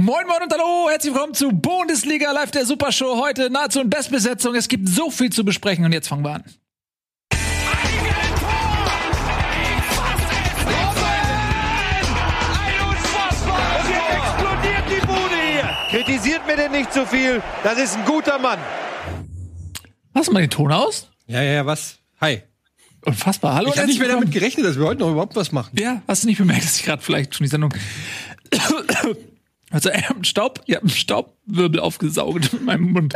Moin Moin und hallo, herzlich willkommen zu Bundesliga Live der Supershow. Heute nahezu in Bestbesetzung. Es gibt so viel zu besprechen und jetzt fangen wir an. Kritisiert mir denn nicht zu viel. Das ist ein guter Mann. Machst du mal den Ton aus? Ja, ja, ja, was? Hi. Unfassbar. Hallo. Ich habe nicht mehr damit gerechnet, dass wir heute noch überhaupt was machen. Ja, hast du nicht bemerkt, dass ich gerade vielleicht schon die Sendung. Also, ihr habt einen Staub, ihr habt einen Staubwirbel aufgesaugt mit meinem Mund.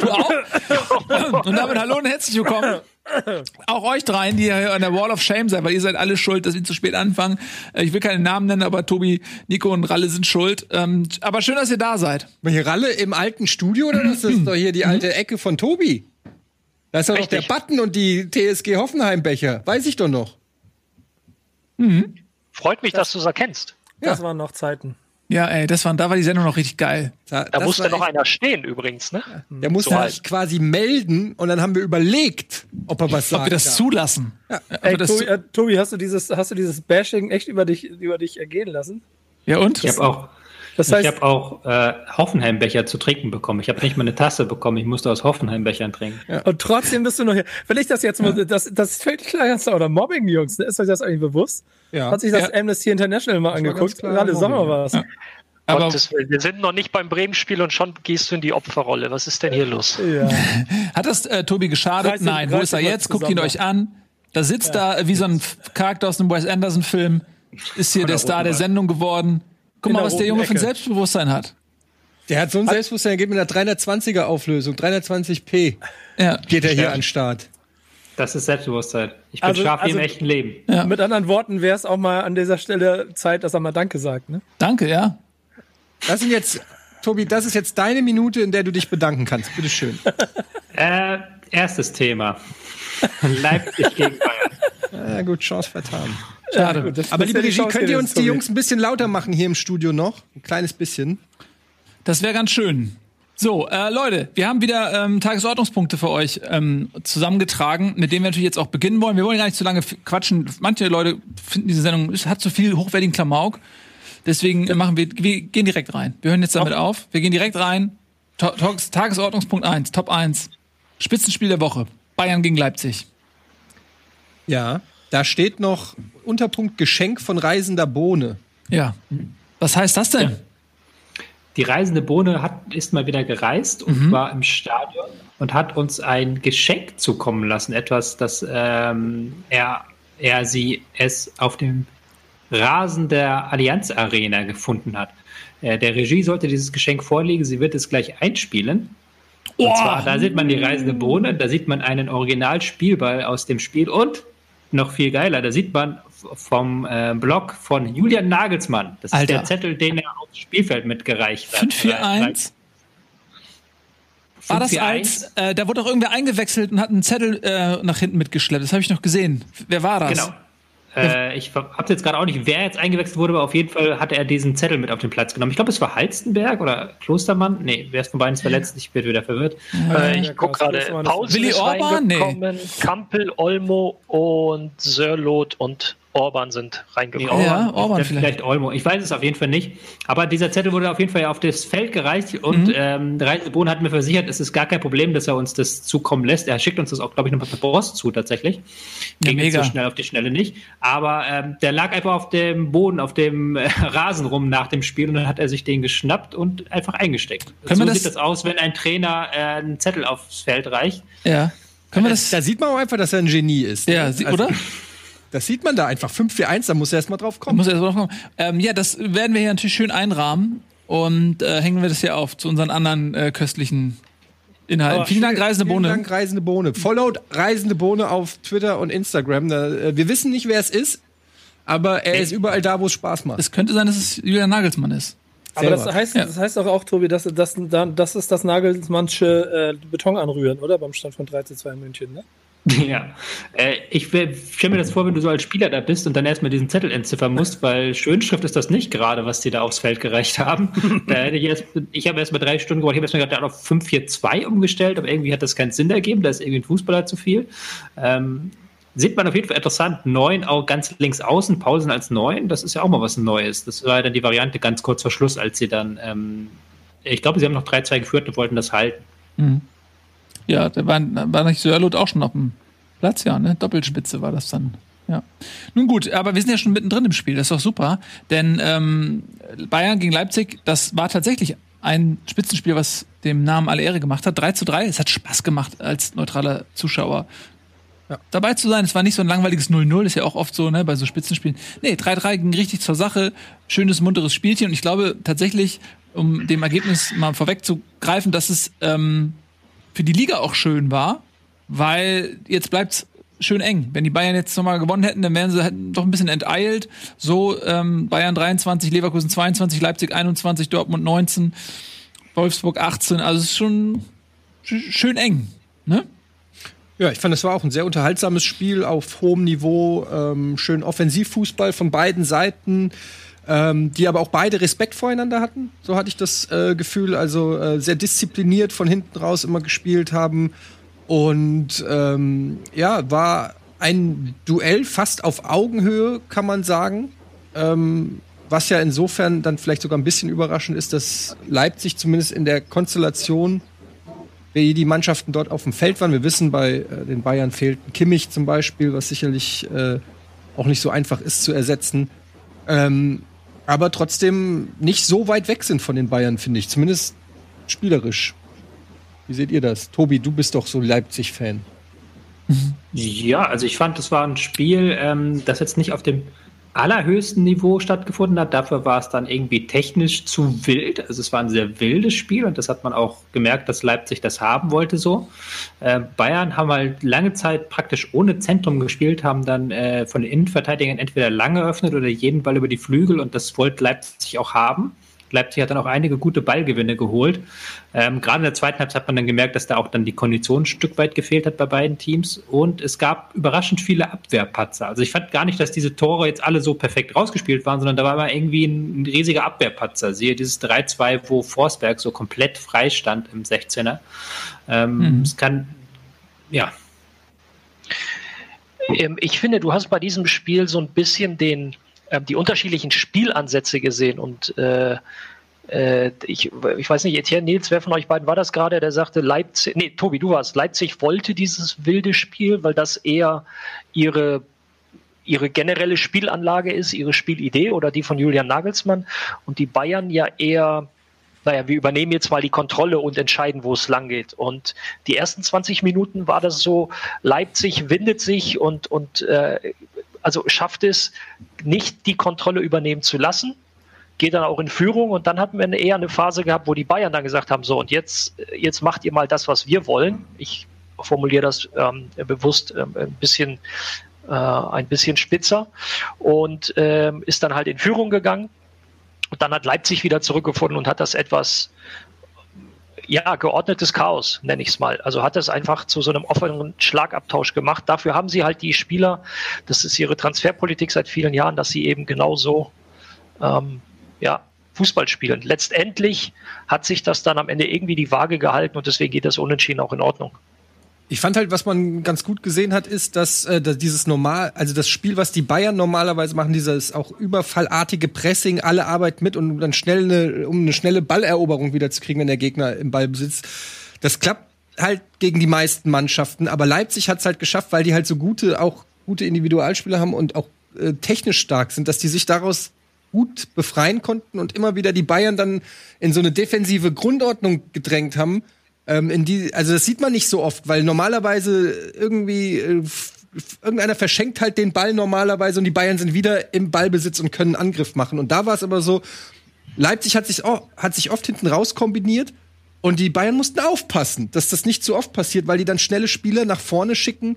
Du auch? Und damit hallo und herzlich willkommen. Auch euch dreien, die hier an der Wall of Shame seid, weil ihr seid alle schuld, dass wir zu spät anfangen. Äh, Ich will keine Namen nennen, aber Tobi, Nico und Ralle sind schuld. Ähm, Aber schön, dass ihr da seid. Hier Ralle im alten Studio oder was? Das ist doch hier die alte Ecke von Tobi. Da ist doch noch der. Button und die TSG Hoffenheim-Becher. Weiß ich doch noch. Freut mich, dass du es erkennst. Das waren noch Zeiten. Ja, ey, das war, da war die Sendung noch richtig geil. Da das musste noch echt- einer stehen übrigens, ne? Der musste So sich alt. quasi melden und dann haben wir überlegt, ob er was sagt. Ob wir das zulassen. Ob Ey, das Tobi, zu- äh, Tobi, hast du dieses, hast du dieses Bashing echt über dich, über dich ergehen lassen? ja, und? Ich habe auch, Das ich heißt, hab auch äh, Hoffenheim-Becher zu trinken bekommen. Ich habe nicht mal eine Tasse bekommen. Ich musste aus Hoffenheim-Bechern trinken. und trotzdem bist du noch hier. Wenn ich das jetzt mal, das, das fällt klar ganz oder Mobbing, Jungs, ne? ist euch das eigentlich bewusst? Ja. Hat sich das Ja. Amnesty International mal angeguckt? Gerade Sommer war es. Aber Gottes Willen, wir sind noch nicht beim Bremen-Spiel und schon gehst du in die Opferrolle. Was ist denn hier los? Ja. hat das äh, Tobi geschadet? Reiß ihn- Nein. Wo reiß ist er jetzt? Guckt ihn euch an. Da sitzt da äh, wie so ein Charakter aus einem Wes Anderson-Film. Ist hier der Star der Sendung geworden. Guck mal, was der Junge für ein Ecke. Selbstbewusstsein hat. Der hat so ein Selbstbewusstsein, der geht mit einer 320er Auflösung, 320p Ja. geht er hier an den Start. Das ist Selbstbewusstsein. Ich bin Also- scharf wie also- im echten Leben. Ja. Mit anderen Worten wäre es auch mal an dieser Stelle Zeit, dass er mal Danke sagt. Ne? Danke, ja. Das sind jetzt, Tobi, das ist jetzt deine Minute, in der du dich bedanken kannst. Bitte schön. Äh, erstes Thema. Leipzig gegen Bayern. Na gut, Chance vertan. Schade. Das- Aber das liebe ja Regie, könnt ihr uns die. Jungs ein bisschen lauter machen hier im Studio noch? Ein kleines bisschen. Das wäre ganz schön. So, äh, Leute, wir haben wieder ähm, Tagesordnungspunkte für euch ähm, zusammengetragen, mit denen wir natürlich jetzt auch beginnen wollen. Wir wollen gar nicht zu lange quatschen. Manche Leute finden diese Sendung es hat zu viel hochwertigen Klamauk. Deswegen äh, machen wir, wir gehen direkt rein. Wir hören jetzt damit auf. Wir gehen direkt rein. Ta Tages Tagesordnungspunkt 1, Top 1. Spitzenspiel der Woche. Bayern gegen Leipzig. Ja. Da steht noch Unterpunkt Geschenk von reisender Bohne. Ja. Was heißt das denn? Die reisende Bohne hat, ist mal wieder gereist und war im Stadion und hat uns ein Geschenk zukommen lassen. Etwas, das ähm, er, er sie es auf dem Rasen der Allianz Arena gefunden hat. Äh, der Regie sollte dieses Geschenk vorlegen. Sie wird es gleich einspielen. Und zwar, da sieht man die reisende Bohne, da sieht man einen Originalspielball aus dem Spiel und noch viel geiler, da sieht man vom äh, Blog von Julian Nagelsmann. Das Alter. ist der Zettel, den er aufs Spielfeld mitgereicht hat. 5-4-1. War das 5-4-1? als, äh, da wurde doch irgendwer eingewechselt und hat einen Zettel äh, nach hinten mitgeschleppt. Das habe ich noch gesehen. Wer war das? Genau. Äh, ich habe jetzt gerade auch nicht, wer jetzt eingewechselt wurde, aber auf jeden Fall hatte er diesen Zettel mit auf den Platz genommen. Ich glaube, es war Halstenberg oder Klostermann. Nee, wer ist von beiden ist verletzt? Ich bin wieder verwirrt. Äh, Ja, ich guck Klaus, gerade, Willi Orban? Nee. Kampel, Olmo und Sörlot und Orban sind reingekommen. Ja, Orban Ja, vielleicht. vielleicht Olmo. Ich weiß es auf jeden Fall nicht. Aber dieser Zettel wurde auf jeden Fall auf das Feld gereicht und Mhm. ähm, der Reisebohn hat mir versichert, es ist gar kein Problem, dass er uns das zukommen lässt. Er schickt uns das auch, glaube ich, noch per Post zu tatsächlich. Ja, Ging jetzt mega. so schnell auf die Schnelle nicht. Aber ähm, der lag einfach auf dem Boden, auf dem äh, Rasen rum nach dem Spiel und dann hat er sich den geschnappt und einfach eingesteckt. Können so wir sieht das- das aus, wenn ein Trainer äh, einen Zettel aufs Feld reicht. Ja. Können wir das? Da sieht man auch einfach, dass er ein Genie ist. ja, Also, oder? Das sieht man da einfach. 541, da muss er erst mal drauf kommen. Muss erst mal drauf kommen. Ähm, ja, das werden wir hier natürlich schön einrahmen und äh, hängen wir das hier auf zu unseren anderen äh, köstlichen Inhalten. Oh, Vielen Dank, Reisende Vielen Bohne. Dank, Reisende Bohne. Followed Reisende Bohne auf Twitter und Instagram. Da, äh, wir wissen nicht, wer es ist, aber er ist überall da, wo es Spaß macht. Es könnte sein, dass es Julian Nagelsmann ist. Aber das heißt, Ja. das heißt doch auch, Tobi, dass, dass, das ist das Nagelsmannsche äh, Beton anrühren, oder? Beim Stand von 3 zu 2 in München, ne? Ja, äh, ich stelle mir das vor, wenn du so als Spieler da bist und dann erstmal diesen Zettel entziffern musst, weil Schönschrift ist das nicht gerade, was die da aufs Feld gereicht haben. da hätte ich erst, ich habe erst mal drei Stunden gebraucht, ich habe erst mal gerade auf 5-4-2 umgestellt, aber irgendwie hat das keinen Sinn ergeben, da ist irgendwie ein Fußballer zu viel. Ähm, sieht man auf jeden Fall interessant. Neun auch ganz links außen, Pausen als neun, das ist ja auch mal was Neues. Das war dann die Variante ganz kurz vor Schluss, als sie dann, ähm, ich glaube, sie haben noch 3-2 geführt und wollten das halten. Mhm. Ja, da war, war nicht Sörlot auch schon auf dem Platz, ja, ne? Doppelspitze war das dann. Ja. Nun gut, aber wir sind ja schon mittendrin im Spiel, das ist doch super. Denn ähm, Bayern gegen Leipzig, das war tatsächlich ein Spitzenspiel, was dem Namen alle Ehre gemacht hat. 3 zu 3, es hat Spaß gemacht als neutraler Zuschauer. Ja. Dabei zu sein, es war nicht so ein langweiliges 0-0, ist ja auch oft so, ne, bei so Spitzenspielen. Nee, 3-3 ging richtig zur Sache, schönes, munteres Spielchen und ich glaube tatsächlich, um dem Ergebnis mal vorwegzugreifen, dass es ähm, für die Liga auch schön war, weil jetzt bleibt's schön eng. Wenn die Bayern jetzt nochmal gewonnen hätten, dann wären sie hätten doch ein bisschen enteilt. So ähm, Bayern 23, Leverkusen 22, Leipzig 21, Dortmund 19, Wolfsburg 18. Also es ist schon schön eng, ne? Ja, ich fand, es war auch ein sehr unterhaltsames Spiel auf hohem Niveau. Ähm, schön Offensivfußball von beiden Seiten, ähm, die aber auch beide Respekt voreinander hatten. So hatte ich das äh, Gefühl. Also äh, sehr diszipliniert von hinten raus immer gespielt haben. Und ähm, ja, war ein Duell fast auf Augenhöhe, kann man sagen. Ähm, was ja insofern dann vielleicht sogar ein bisschen überraschend ist, dass Leipzig zumindest in der Konstellation, wie die Mannschaften dort auf dem Feld waren. Wir wissen, bei äh, den Bayern fehlt Kimmich zum Beispiel, was sicherlich äh, auch nicht so einfach ist zu ersetzen. Ähm, aber trotzdem nicht so weit weg sind von den Bayern, finde ich. Zumindest spielerisch. Wie seht ihr das? Tobi, du bist doch so Leipzig-Fan. Ja, also ich fand, das war ein Spiel, ähm, das jetzt nicht auf dem allerhöchsten Niveau stattgefunden hat. Dafür war es dann irgendwie technisch zu wild. Also es war ein sehr wildes Spiel und das hat man auch gemerkt, dass Leipzig das haben wollte so. Äh, Bayern haben halt lange Zeit praktisch ohne Zentrum gespielt, haben dann äh, von den Innenverteidigern entweder lange öffnet oder jeden Ball über die Flügel und das wollte Leipzig auch haben. Leipzig hat dann auch einige gute Ballgewinne geholt. Ähm, gerade in der zweiten Halbzeit hat man dann gemerkt, dass da auch dann die Kondition ein Stück weit gefehlt hat bei beiden Teams. Und es gab überraschend viele Abwehrpatzer. Also ich fand gar nicht, dass diese Tore jetzt alle so perfekt rausgespielt waren, sondern da war immer irgendwie ein, ein riesiger Abwehrpatzer. Siehe dieses 3-2, wo Forsberg so komplett frei stand im 16er. Ähm, mhm. Es kann, ja. Ähm, ich finde, du hast bei diesem Spiel so ein bisschen den, äh, die unterschiedlichen Spielansätze gesehen und äh, äh, ich, ich weiß nicht, Etienne Nils, wer von euch beiden war das gerade, der sagte, Leipzig, nee, Tobi, du warst, Leipzig wollte dieses wilde Spiel, weil das eher ihre ihre generelle Spielanlage ist, ihre Spielidee oder die von Julian Nagelsmann und die Bayern ja eher naja, wir übernehmen jetzt mal die Kontrolle und entscheiden, wo es lang geht. Und die ersten 20 Minuten war das so, Leipzig windet sich und, und äh, also schafft es, nicht die Kontrolle übernehmen zu lassen, geht dann auch in Führung und dann hatten wir eher eine Phase gehabt, wo die Bayern dann gesagt haben, so und jetzt, jetzt macht ihr mal das, was wir wollen. Ich formuliere das ähm, bewusst ähm, ein bisschen äh, ein bisschen spitzer und ähm, ist dann halt in Führung gegangen. Und dann hat Leipzig wieder zurückgefunden und hat das etwas ja, geordnetes Chaos, nenne ich es mal. Also hat es einfach zu so einem offenen Schlagabtausch gemacht. Dafür haben sie halt die Spieler, das ist ihre Transferpolitik seit vielen Jahren, dass sie eben genauso ähm, ja, Fußball spielen. Letztendlich hat sich das dann am Ende irgendwie die Waage gehalten und deswegen geht das Unentschieden auch in Ordnung. Ich fand halt, was man ganz gut gesehen hat, ist, dass, äh, dass dieses normal, also das Spiel, was die Bayern normalerweise machen, dieses auch überfallartige Pressing, alle Arbeit mit und dann schnell eine, um eine schnelle Balleroberung wieder zu kriegen, wenn der Gegner im Ball besitzt. Das klappt halt gegen die meisten Mannschaften, aber Leipzig hat es halt geschafft, weil die halt so gute, auch gute Individualspieler haben und auch äh, technisch stark sind, dass die sich daraus gut befreien konnten und immer wieder die Bayern dann in so eine defensive Grundordnung gedrängt haben ähm, in die, also das sieht man nicht so oft, weil normalerweise irgendwie äh, irgendeiner verschenkt halt den Ball normalerweise und die Bayern sind wieder im Ballbesitz und können Angriff machen. Und da war es aber so, Leipzig hat sich, oh, hat sich oft hinten raus kombiniert und die Bayern mussten aufpassen, dass das nicht zu oft passiert, weil die dann schnelle Spieler nach vorne schicken.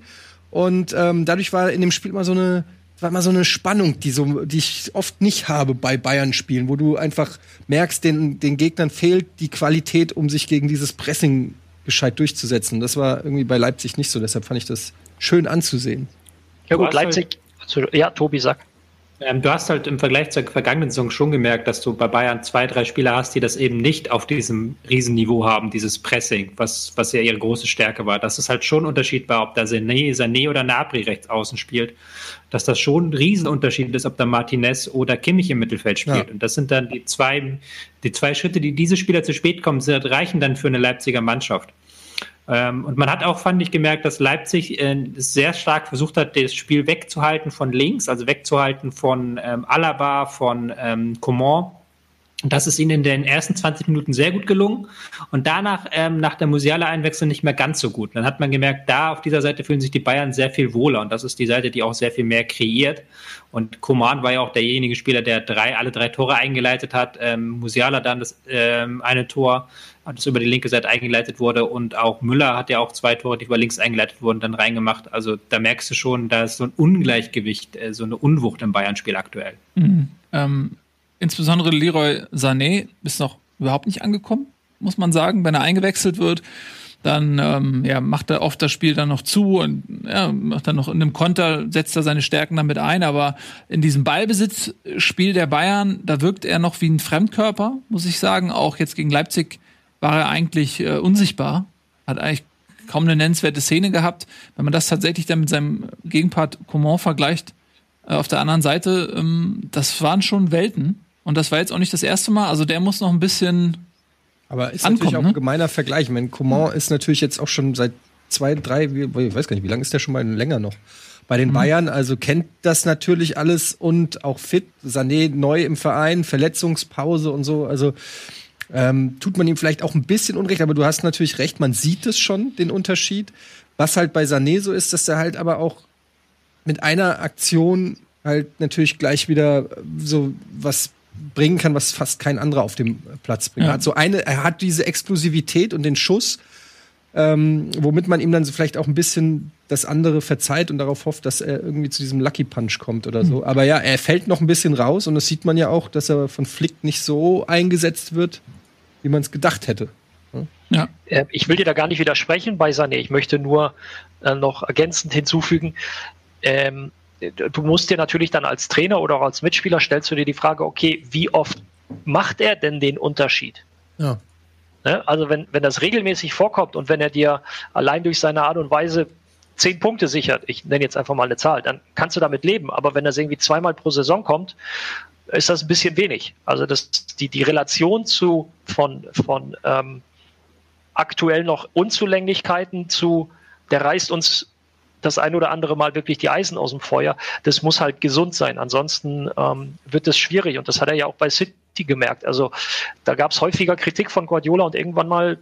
Und ähm, dadurch war in dem Spiel immer so eine, war immer so eine Spannung, die, so, die ich oft nicht habe bei Bayern-Spielen, wo du einfach merkst, den, den Gegnern fehlt die Qualität, um sich gegen dieses Pressing gescheit durchzusetzen. Das war irgendwie bei Leipzig nicht so, deshalb fand ich das schön anzusehen. Ja gut, Leipzig, also, ja, Tobi, sag. Ähm, du hast halt im Vergleich zur vergangenen Saison schon gemerkt, dass du bei Bayern zwei, drei Spieler hast, die das eben nicht auf diesem Riesenniveau haben, dieses Pressing, was, was ja ihre große Stärke war. Dass es halt schon ein Unterschied war, ob da Sané, Sané oder Nabri rechts außen spielt. Dass das schon ein Riesenunterschied ist, ob da Martinez oder Kimmich im Mittelfeld spielt. Ja. Und das sind dann die zwei, die zwei Schritte, die diese Spieler zu spät kommen, sind, reichen dann für eine Leipziger Mannschaft. Ähm, und man hat auch, fand ich, gemerkt, dass Leipzig äh, sehr stark versucht hat, das Spiel wegzuhalten von links, also wegzuhalten von ähm, Alaba, von ähm, Coman. Das ist ihnen in den ersten 20 Minuten sehr gut gelungen und danach, ähm, nach der Musiala-Einwechslung, nicht mehr ganz so gut. Dann hat man gemerkt, da auf dieser Seite fühlen sich die Bayern sehr viel wohler und das ist die Seite, die auch sehr viel mehr kreiert. Und Coman war ja auch derjenige Spieler, der drei, alle drei Tore eingeleitet hat. Ähm, Musiala dann das ähm, eine Tor das über die linke Seite eingeleitet wurde und auch Müller hat ja auch zwei Tore, die über links eingeleitet wurden, dann reingemacht. Also da merkst du schon, da ist so ein Ungleichgewicht, äh, so eine Unwucht im Bayern-Spiel aktuell. Mhm. Ähm, insbesondere Leroy Sané ist noch überhaupt nicht angekommen, muss man sagen, wenn er eingewechselt wird dann ähm, ja, macht er oft das Spiel dann noch zu und ja, macht dann noch in einem Konter, setzt er seine Stärken damit ein, aber in diesem Ballbesitzspiel der Bayern, da wirkt er noch wie ein Fremdkörper, muss ich sagen. Auch jetzt gegen Leipzig war er eigentlich äh, unsichtbar, hat eigentlich kaum eine nennenswerte Szene gehabt. Wenn man das tatsächlich dann mit seinem Gegenpart Coman vergleicht, äh, auf der anderen Seite, ähm, das waren schon Welten. Und das war jetzt auch nicht das erste Mal. Also der muss noch ein bisschen. Aber ist ankommen, natürlich auch ne? ein gemeiner Vergleich. Ich meine, Coman mhm. ist natürlich jetzt auch schon seit zwei, drei, ich weiß gar nicht, wie lange ist der schon mal länger noch? Bei den mhm. Bayern, also kennt das natürlich alles und auch fit. Sané neu im Verein, Verletzungspause und so. Also ähm, tut man ihm vielleicht auch ein bisschen Unrecht, aber du hast natürlich recht, man sieht es schon, den Unterschied. Was halt bei Sané so ist, dass er halt aber auch mit einer Aktion halt natürlich gleich wieder so was bringen kann, was fast kein anderer auf dem Platz bringt. Ja. Er hat so eine, er hat diese Explosivität und den Schuss, ähm, womit man ihm dann so vielleicht auch ein bisschen das andere verzeiht und darauf hofft, dass er irgendwie zu diesem Lucky Punch kommt oder so. Mhm. Aber ja, er fällt noch ein bisschen raus und das sieht man ja auch, dass er von Flick nicht so eingesetzt wird, wie man es gedacht hätte. Ja. Äh, ich will dir da gar nicht widersprechen bei Sané. Ich möchte nur äh, noch ergänzend hinzufügen, ähm, du musst dir natürlich dann als Trainer oder auch als Mitspieler stellst du dir die Frage, okay, wie oft macht er denn den Unterschied? Ja. Ne? Also wenn, wenn das regelmäßig vorkommt und wenn er dir allein durch seine Art und Weise zehn Punkte sichert, ich nenne jetzt einfach mal eine Zahl, dann kannst du damit leben. Aber wenn das irgendwie zweimal pro Saison kommt, ist das ein bisschen wenig. Also das, die, die Relation zu von, von ähm, aktuell noch Unzulänglichkeiten zu, der reißt uns das ein oder andere Mal wirklich die Eisen aus dem Feuer, das muss halt gesund sein. Ansonsten ähm, wird es schwierig und das hat er ja auch bei City gemerkt. Also da gab es häufiger Kritik von Guardiola und irgendwann mal,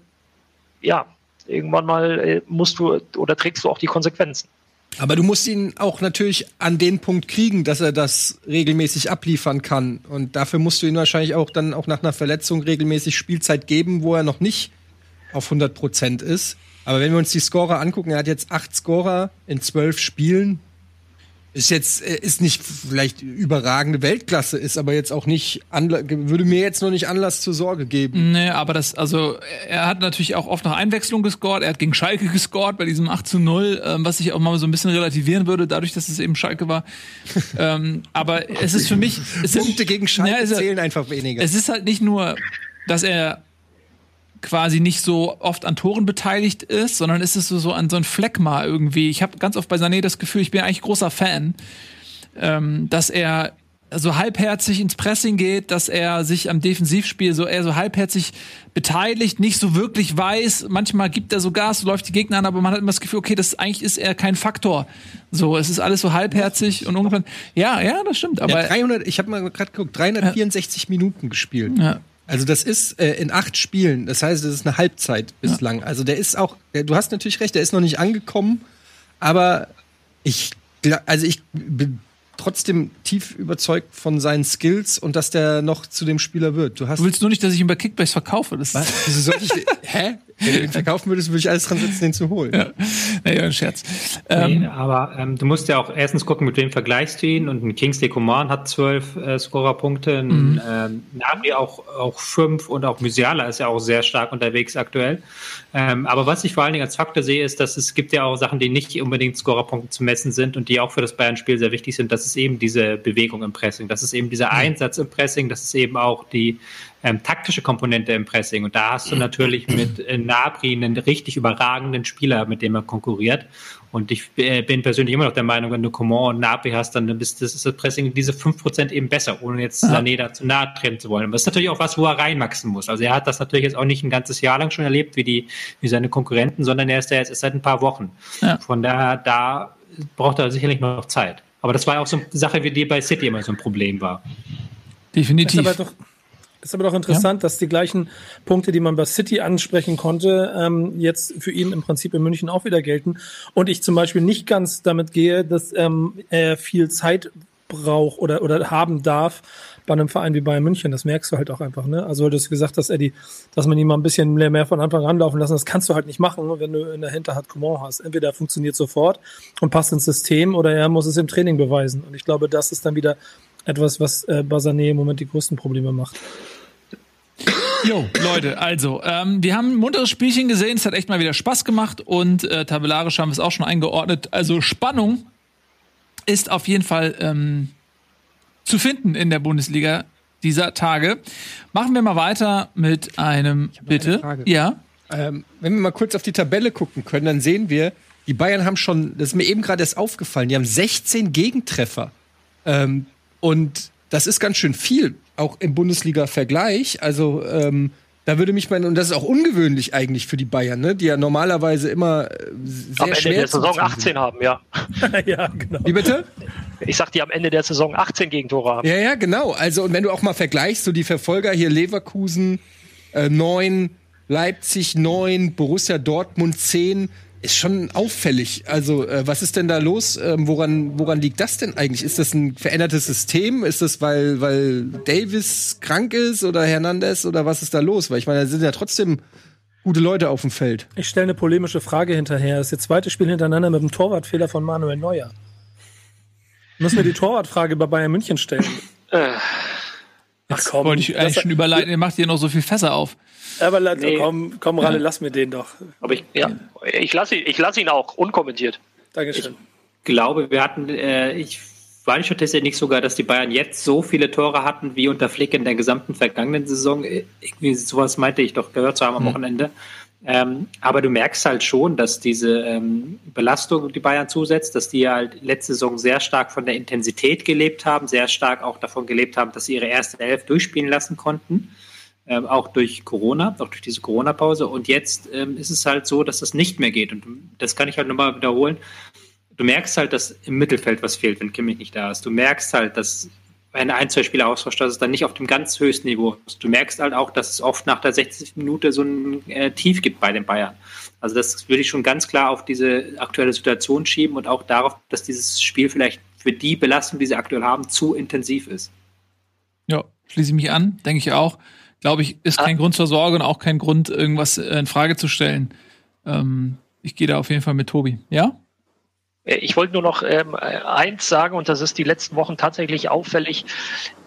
ja, irgendwann mal äh, musst du oder trägst du auch die Konsequenzen. Aber du musst ihn auch natürlich an den Punkt kriegen, dass er das regelmäßig abliefern kann. Und dafür musst du ihn wahrscheinlich auch dann auch nach einer Verletzung regelmäßig Spielzeit geben, wo er noch nicht auf 100 Prozent ist. Aber wenn wir uns die Scorer angucken, er hat jetzt acht Scorer in zwölf Spielen. Ist jetzt, äh, ist nicht vielleicht überragende Weltklasse, ist aber jetzt auch nicht, würde mir jetzt noch nicht Anlass zur Sorge geben. Nee, aber das, also, er hat natürlich auch oft nach Einwechslung gescored, er hat gegen Schalke gescored bei diesem 8 zu 0, ähm, was ich auch mal so ein bisschen relativieren würde, dadurch, dass es eben Schalke war. ähm, aber es ist für mich. Es Punkte sind, gegen Schalke ja, zählen einfach weniger. Es ist halt nicht nur, dass er quasi nicht so oft an Toren beteiligt ist, sondern ist es so, so an so ein Fleckma irgendwie. Ich habe ganz oft bei Sané das Gefühl, ich bin eigentlich großer Fan, ähm, dass er so halbherzig ins Pressing geht, dass er sich am Defensivspiel so eher so halbherzig beteiligt, nicht so wirklich weiß. Manchmal gibt er so Gas, läuft die Gegner an, aber man hat immer das Gefühl, okay, das eigentlich ist er kein Faktor. So, es ist alles so halbherzig und irgendwann. Ja, ja, das stimmt. Aber ja, 300, ich habe mal gerade geguckt, 364 ja. Minuten gespielt. Ja. Also das ist äh, in acht Spielen, das heißt, das ist eine Halbzeit bislang. Ja. Also der ist auch, der, du hast natürlich recht, der ist noch nicht angekommen, aber ich, also ich bin trotzdem tief überzeugt von seinen Skills und dass der noch zu dem Spieler wird. Du, hast du willst nur nicht, dass ich ihn bei Kickbase verkaufe. Das Was? Wieso soll ich? hä? Wenn du ihn verkaufen würdest, würde ich alles dran setzen, den zu holen. Ja. Nee, ein Scherz. Nee, Ähm, aber ähm, du musst ja auch erstens gucken, mit wem vergleichst du ihn. Und ein Kingsley Coman hat zwölf äh, Scorerpunkte, ein Mhm. ähm, Nabri auch, auch fünf und auch Musiala ist ja auch sehr stark unterwegs aktuell. Ähm, aber was ich vor allen Dingen als Faktor sehe, ist, dass es gibt ja auch Sachen, die nicht unbedingt Scorerpunkte zu messen sind und die auch für das Bayern-Spiel sehr wichtig sind. Das ist eben diese Bewegung im Pressing, das ist eben dieser Einsatz im Pressing, das ist eben auch die ähm, taktische Komponente im Pressing. Und da hast du natürlich mit äh, Nabri einen richtig überragenden Spieler, mit dem er konkurriert. Und ich äh, bin persönlich immer noch der Meinung, wenn du Coman und Nabri hast, dann bist das, ist das Pressing diese 5% eben besser, ohne jetzt Sané dazu nahe treten zu wollen. Aber das ist natürlich auch was, wo er reinwachsen muss. Also er hat das natürlich jetzt auch nicht ein ganzes Jahr lang schon erlebt, wie, die, wie seine Konkurrenten, sondern er ist ja jetzt erst seit ein paar Wochen. Ja. Von daher, da braucht er sicherlich noch Zeit. Aber das war auch so eine Sache, wie die bei City immer so ein Problem war. Ist definitiv. aber doch, ist aber doch interessant, dass die gleichen Punkte, die man bei City ansprechen konnte, ähm, jetzt für ihn im Prinzip in München auch wieder gelten. Und ich zum Beispiel nicht ganz damit gehe, dass ähm, er viel Zeit braucht oder, oder haben darf bei einem Verein wie Bayern München. Das merkst du halt auch einfach. Ne? Also, du hast gesagt hast, Eddie, dass man ihn mal ein bisschen mehr, mehr von Anfang an laufen lassen, das kannst du halt nicht machen, wenn du in der Hinterhand Coman hast. Entweder er funktioniert sofort und passt ins System oder er muss es im Training beweisen. Und ich glaube, das ist dann wieder etwas, was äh, Basané im Moment die größten Probleme macht. Jo, Leute, also, ähm, wir haben ein munteres Spielchen gesehen, es hat echt mal wieder Spaß gemacht und äh, tabellarisch haben wir es auch schon eingeordnet. Also Spannung ist auf jeden Fall ähm, zu finden in der Bundesliga dieser Tage. Machen wir mal weiter mit einem Bitte. eine Frage. Ja. Ähm, wenn wir mal kurz auf die Tabelle gucken können, dann sehen wir, die Bayern haben schon, das ist mir eben gerade erst aufgefallen, die haben 16 Gegentreffer. Ähm, und das ist ganz schön viel, auch im Bundesliga-Vergleich. Also, ähm, da würde mich mein, und das ist auch ungewöhnlich eigentlich für die Bayern, ne? die ja normalerweise immer äh, sehr Am Ende schwer der Saison beziehen 18 haben, ja. ja, genau. Wie bitte? Ich sag die am Ende der Saison 18 Gegentore haben. Ja, ja, genau. Also, und wenn du auch mal vergleichst, so die Verfolger hier Leverkusen äh, 9, Leipzig 9, Borussia Dortmund 10, ist schon auffällig. Also, äh, was ist denn da los? Ähm, woran, woran liegt das denn eigentlich? Ist das ein verändertes System? Ist das, weil, weil Davis krank ist oder Hernandez oder was ist da los? Weil ich meine, da sind ja trotzdem gute Leute auf dem Feld. Ich stelle eine polemische Frage hinterher. Das ist das zweite Spiel hintereinander mit dem Torwartfehler von Manuel Neuer. Müssen wir die Torwartfrage bei Bayern München stellen? Ach komm, Wollte ich eigentlich schon überleiten, ihr macht hier noch so viel Fässer auf. Aber Nee. komm, komm, Ralle, lass mir den doch. Aber ich ja, ich lasse ihn, ich lass ihn auch unkommentiert. Dankeschön. glaube, wir hatten, äh, ich war nicht tatsächlich nicht sogar, dass die Bayern jetzt so viele Tore hatten wie unter Flick in der gesamten vergangenen Saison. Äh, Irgendwie sowas meinte ich doch gehört zu haben am Wochenende. Ähm, aber du merkst halt schon, dass diese ähm, Belastung, die Bayern zusetzt, dass die halt letzte Saison sehr stark von der Intensität gelebt haben, sehr stark auch davon gelebt haben, dass sie ihre erste Elf durchspielen lassen konnten. Ähm, auch durch Corona, auch durch diese Corona-Pause. Und jetzt ähm, ist es halt so, dass das nicht mehr geht. Und das kann ich halt nochmal wiederholen du merkst halt, dass im Mittelfeld was fehlt, wenn Kimmich nicht da ist. Du merkst halt, dass wenn ein, zwei Spieler ausverstaut ist, dann nicht auf dem ganz höchsten Niveau ist. Du merkst halt auch, dass es oft nach der 60. Minute so ein äh, Tief gibt bei den Bayern. Also das würde ich schon ganz klar auf diese aktuelle Situation schieben und auch darauf, dass dieses Spiel vielleicht für die Belastung, die sie aktuell haben, zu intensiv ist. Ja, schließe ich mich an, denke ich auch. Glaube ich, ist kein Grund zur Sorge und auch kein Grund, irgendwas äh, in Frage zu stellen. Ähm, ich gehe da auf jeden Fall mit Tobi. Ja? Äh, Ich wollte nur noch ähm, eins sagen, und das ist die letzten Wochen tatsächlich auffällig.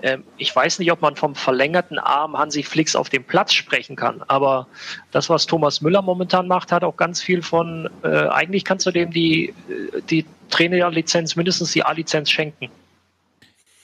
Ähm, ich weiß nicht, ob man vom verlängerten Arm Hansi Flicks auf dem Platz sprechen kann, aber das, was Thomas Müller momentan macht, hat auch ganz viel von, äh, eigentlich kannst du dem die, äh, die Trainerlizenz, mindestens die A-Lizenz schenken.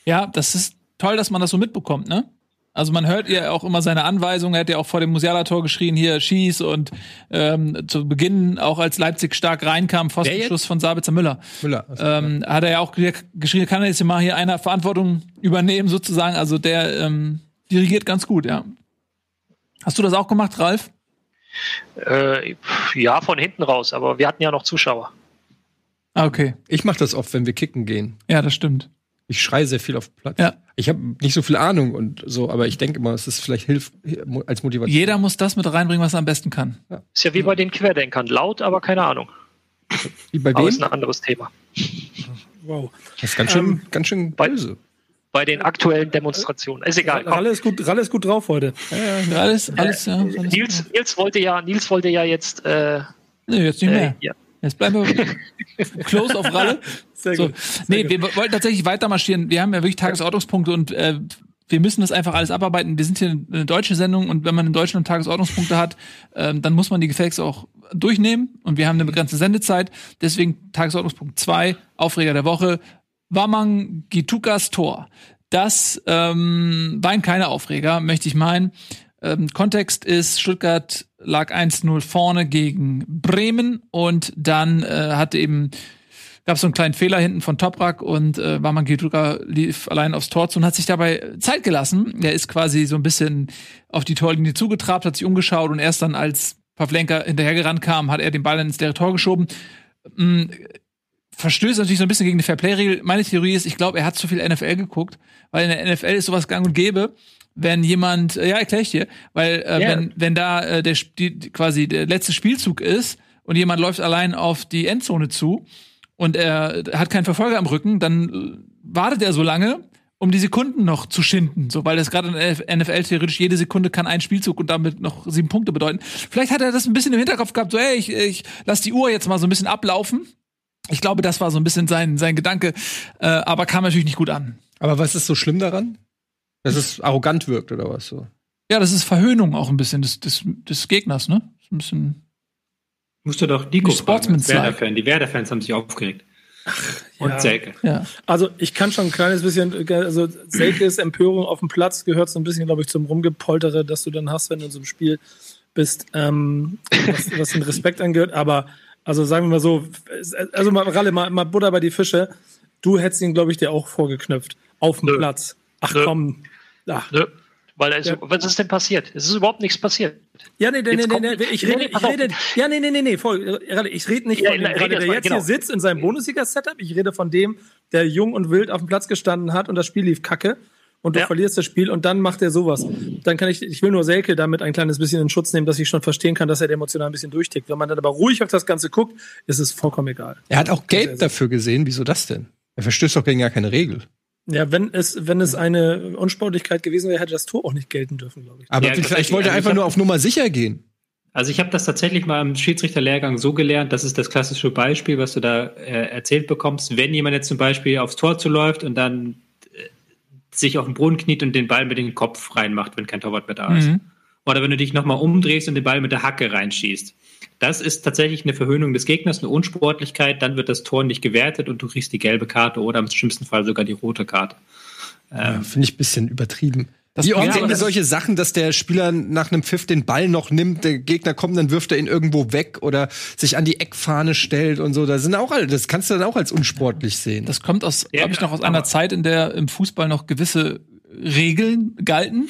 Ja, das ist toll, dass man das so mitbekommt, ne? Also man hört ja auch immer seine Anweisungen. Er hat ja auch vor dem Musiala-Tor geschrien, hier schieß und ähm, zu Beginn, auch als Leipzig stark reinkam, Pfostenschuss von Sabitzer Müller. Müller. Also, Ähm, hat er ja auch ge- geschrien, kann er jetzt mal hier einer Verantwortung übernehmen sozusagen. Also der ähm, dirigiert ganz gut, ja. Hast du das auch gemacht, Ralf? Äh, ja, von hinten raus, aber wir hatten ja noch Zuschauer. Ah, okay. ich mache das oft, wenn wir kicken gehen. Ja, das stimmt. Ich schreie sehr viel auf dem Platz. Ja. Ich habe nicht so viel Ahnung und so, aber ich denke immer, es ist vielleicht hilft als Motivation. Jeder muss das mit reinbringen, was er am besten kann. Ist ja wie bei den Querdenkern. Laut, aber keine Ahnung. Wie bei Aber ist wem? ein anderes Thema. Wow. Das ist ganz schön, ganz schön bei- böse. bei den aktuellen Demonstrationen. Ist egal. komm. Ralle ist gut, Ralle ist gut drauf heute. Alles, alles, ja. Alles Nils, Nils wollte ja, Nils wollte ja jetzt äh, nee, jetzt nicht äh, mehr. ja. Jetzt bleiben wir close auf Ralle. Sehr So. gut. Sehr Nee, gut. wir wollten tatsächlich weiter marschieren. Wir haben ja wirklich Tagesordnungspunkte und äh, wir müssen das einfach alles abarbeiten. Wir sind hier eine deutsche Sendung und wenn man in Deutschland Tagesordnungspunkte hat, ähm, dann muss man die gefälligst auch durchnehmen und wir haben eine begrenzte Sendezeit. Deswegen Tagesordnungspunkt 2, Aufreger der Woche, Wamang Gitukas Tor. Das ähm, war ein kleiner Aufreger, möchte ich meinen. Ähm, Kontext ist, Stuttgart lag 1-0 vorne gegen Bremen und dann äh, hat eben gab es so einen kleinen Fehler hinten von Toprak und äh, Waman Gituka lief allein aufs Tor zu und hat sich dabei Zeit gelassen. Er ist quasi so ein bisschen auf die Torlinie zugetrabt, hat sich umgeschaut und erst dann, als Pavlenka hinterhergerannt kam, hat er den Ball ins leere Tor geschoben. Mm, Verstößt natürlich so ein bisschen gegen die Fairplay-Regel. Meine Theorie ist, ich glaube, er hat zu viel NFL geguckt, weil in der NFL ist sowas gang und gäbe, wenn jemand, äh, ja, erkläre ich dir, weil äh, Ja. wenn, wenn da äh, der die, quasi der letzte Spielzug ist und jemand läuft allein auf die Endzone zu und er hat keinen Verfolger am Rücken, dann äh, wartet er so lange, um die Sekunden noch zu schinden, so weil das gerade in der NFL theoretisch jede Sekunde kann ein Spielzug und damit noch sieben Punkte bedeuten. Vielleicht hat er das ein bisschen im Hinterkopf gehabt, so ey, ich, ich lass die Uhr jetzt mal so ein bisschen ablaufen. Ich glaube, das war so ein bisschen sein sein Gedanke, äh, aber kam natürlich nicht gut an. Aber was ist so schlimm daran? Dass es arrogant wirkt oder was so? Ja, das ist Verhöhnung auch ein bisschen des, des, des Gegners, ne? Ist ein bisschen Musst du doch Nico fragen, Werder-Fan. Die Werder-Fans haben sich aufgeregt. Und ja. Selke. ja. Also ich kann schon ein kleines bisschen, also Selkes Empörung auf dem Platz gehört so ein bisschen, glaube ich, zum Rumgepoltere, das du dann hast, wenn du in so einem Spiel bist, ähm, was, was den Respekt angehört. Aber also sagen wir mal so, also mal, Ralle, mal, mal Butter bei die Fische. Du hättest ihn, glaube ich, dir auch vorgeknöpft. Auf dem. Platz. Ach Nö. komm. Ach. Nö. Weil es, Ja. was ist denn passiert? Es ist überhaupt nichts passiert. Ja, nee, nee, nee, Jetzt nee, ich rede, nee, ich rede, ja, nee, nee, nee, nee, voll, ich rede nicht Ja, von dem, na, gerade, rede der jetzt jetzt mal, hier genau. sitzt in seinem Bundesliga-Setup. Ich rede von dem, der jung und wild auf dem Platz gestanden hat und das Spiel lief kacke und du Ja. verlierst das Spiel und dann macht er sowas. Dann kann ich, ich will nur Selke damit ein kleines bisschen in Schutz nehmen, dass ich schon verstehen kann, dass er emotional ein bisschen durchtickt. Wenn man dann aber ruhig auf das Ganze guckt, ist es vollkommen egal. Er hat auch Gelb dafür gesehen. Wieso das denn? Er verstößt doch gegen gar keine Regel. Ja, wenn es, wenn es eine Unsportlichkeit gewesen wäre, hätte das Tor auch nicht gelten dürfen, glaube ich. Aber Ja, vielleicht wollte er also einfach nur auf Nummer sicher gehen. Also ich habe das tatsächlich mal im Schiedsrichterlehrgang so gelernt, das ist das klassische Beispiel, was du da äh, erzählt bekommst. Wenn jemand jetzt zum Beispiel aufs Tor zuläuft und dann äh, sich auf den Boden kniet und den Ball mit dem Kopf reinmacht, wenn kein Torwart mehr da ist. Mhm. Oder wenn du dich nochmal umdrehst und den Ball mit der Hacke reinschießt. Das ist tatsächlich eine Verhöhnung des Gegners, eine Unsportlichkeit, dann wird das Tor nicht gewertet und du kriegst die gelbe Karte oder im schlimmsten Fall sogar die rote Karte. Ja, Finde ich ein bisschen übertrieben. Das- Wie oft ja, sehen wir das- solche Sachen, dass der Spieler nach einem Pfiff den Ball noch nimmt, der Gegner kommt, dann wirft er ihn irgendwo weg oder sich an die Eckfahne stellt und so. Da sind auch alle, das kannst du dann auch als unsportlich sehen. Das kommt aus, Ja, glaube ich, noch aus einer Zeit, in der im Fußball noch gewisse Regeln galten.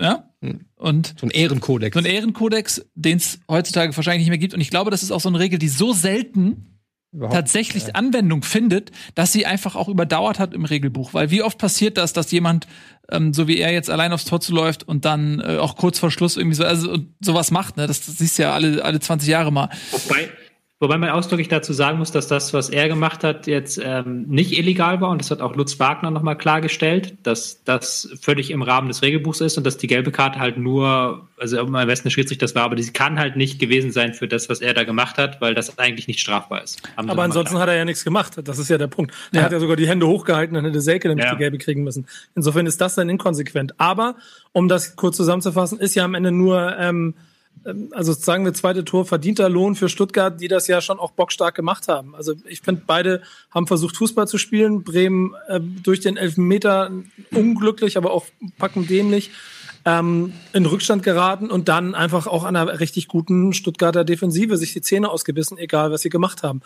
Ja? Und so ein Ehrenkodex. so ein Ehrenkodex, den es heutzutage wahrscheinlich nicht mehr gibt. Und ich glaube, das ist auch so eine Regel, die so selten Überhaupt. tatsächlich Anwendung findet, dass sie einfach auch überdauert hat im Regelbuch. Weil wie oft passiert das, dass jemand, ähm, so wie er jetzt allein aufs Tor zuläuft und dann äh, auch kurz vor Schluss irgendwie so, also sowas macht, ne? Das, das siehst du ja alle, alle 20 Jahre mal. Wobei, wobei man ausdrücklich dazu sagen muss, dass das, was er gemacht hat, jetzt ähm, nicht illegal war und das hat auch Lutz Wagner nochmal klargestellt, dass das völlig im Rahmen des Regelbuchs ist und dass die gelbe Karte halt nur, also am besten Schiedsrichter das war, aber die kann halt nicht gewesen sein für das, was er da gemacht hat, weil das eigentlich nicht strafbar ist. Haben Aber ansonsten klar. hat er ja nichts gemacht. Das ist ja der Punkt. Er Ja. hat ja sogar die Hände hochgehalten, dann hätte Selke nämlich Ja. die gelbe kriegen müssen. Insofern ist das dann inkonsequent. Aber, um das kurz zusammenzufassen, ist ja am Ende nur, ähm, also sagen wir zweite Tor, verdienter Lohn für Stuttgart, die das ja schon auch bockstark gemacht haben. Also ich finde, beide haben versucht, Fußball zu spielen. Bremen äh, durch den Elfmeter unglücklich, aber auch packend dämlich ähm, in Rückstand geraten und dann einfach auch an einer richtig guten Stuttgarter Defensive sich die Zähne ausgebissen, egal was sie gemacht haben.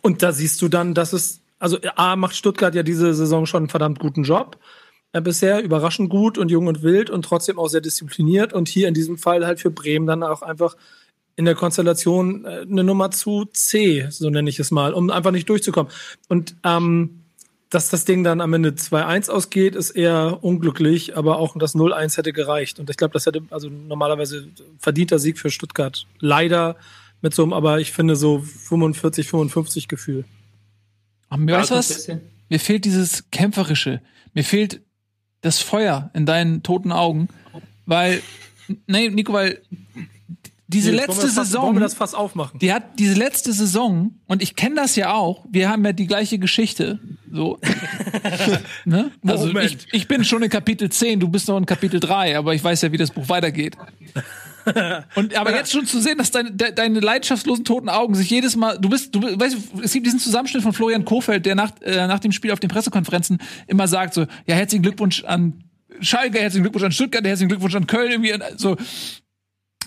Und da siehst du dann, dass es, also A macht Stuttgart ja diese Saison schon einen verdammt guten Job. Äh, bisher überraschend gut und jung und wild und trotzdem auch sehr diszipliniert. Und hier in diesem Fall halt für Bremen dann auch einfach in der Konstellation äh, eine Nummer zu C, so nenne ich es mal, um einfach nicht durchzukommen. Und ähm, dass das Ding dann am Ende 2-1 ausgeht, ist eher unglücklich, aber auch das 0-1 hätte gereicht. Und ich glaube, das hätte also normalerweise verdienter Sieg für Stuttgart. Leider mit so einem, aber ich finde so 45, 55 Gefühl. Aber mir Ja, was? Mir fehlt dieses Kämpferische. Mir fehlt das Feuer in deinen toten Augen, weil, nee, Nico, weil diese Nee, letzte das Saison, das Fass aufmachen? die hat diese letzte Saison und ich kenne das ja auch. Wir haben ja die gleiche Geschichte. So. ne? Also ich, ich bin schon in Kapitel 10, du bist noch in Kapitel 3, aber ich weiß ja, wie das Buch weitergeht. Und aber jetzt schon zu sehen, dass deine, de, deine leidenschaftslosen toten Augen sich jedes Mal, du bist, du weißt, du, es gibt diesen Zusammenschnitt von Florian Kofeld, der nach, äh, nach dem Spiel auf den Pressekonferenzen immer sagt so, ja herzlichen Glückwunsch an Schalke, herzlichen Glückwunsch an Stuttgart, herzlichen Glückwunsch an Köln, irgendwie so.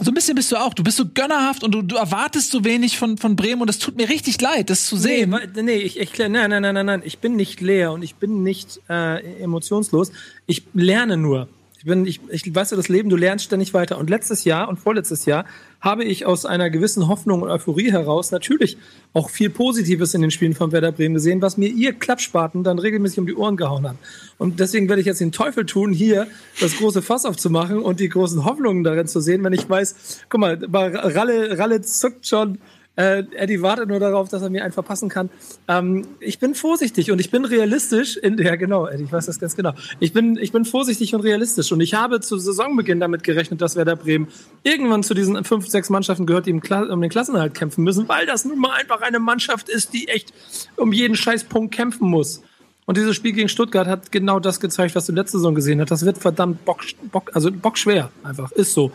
So ein bisschen bist du auch. Du bist so gönnerhaft und du, du erwartest so wenig von, von Bremen und es tut mir richtig leid, das zu Nee, sehen. wa- nee, ich, ich nein, nein, nein, nein, nein. Ich bin nicht leer und ich bin nicht äh, emotionslos. Ich lerne nur. Ich bin, ich, ich weißt du, das Leben, du lernst ständig weiter. Und letztes Jahr und vorletztes Jahr habe ich aus einer gewissen Hoffnung und Euphorie heraus natürlich auch viel Positives in den Spielen von Werder Bremen gesehen, was mir ihr Klappspaten dann regelmäßig um die Ohren gehauen hat. Und deswegen werde ich jetzt den Teufel tun, hier das große Fass aufzumachen und die großen Hoffnungen darin zu sehen, wenn ich weiß, guck mal, Ralle, Ralle zuckt schon, äh, Eddie wartet nur darauf, dass er mir einen verpassen kann. Ähm, ich bin vorsichtig und ich bin realistisch. In, ja, genau, Eddie, ich weiß das ganz genau. Ich bin, ich bin vorsichtig und realistisch und ich habe zu Saisonbeginn damit gerechnet, dass Werder Bremen irgendwann zu diesen fünf, sechs Mannschaften gehört, die um den Klassenerhalt kämpfen müssen, weil das nun mal einfach eine Mannschaft ist, die echt um jeden Scheißpunkt kämpfen muss. Und dieses Spiel gegen Stuttgart hat genau das gezeigt, was du letzte Saison gesehen hast. Das wird verdammt bock, bock, also bockschwer einfach. Ist so.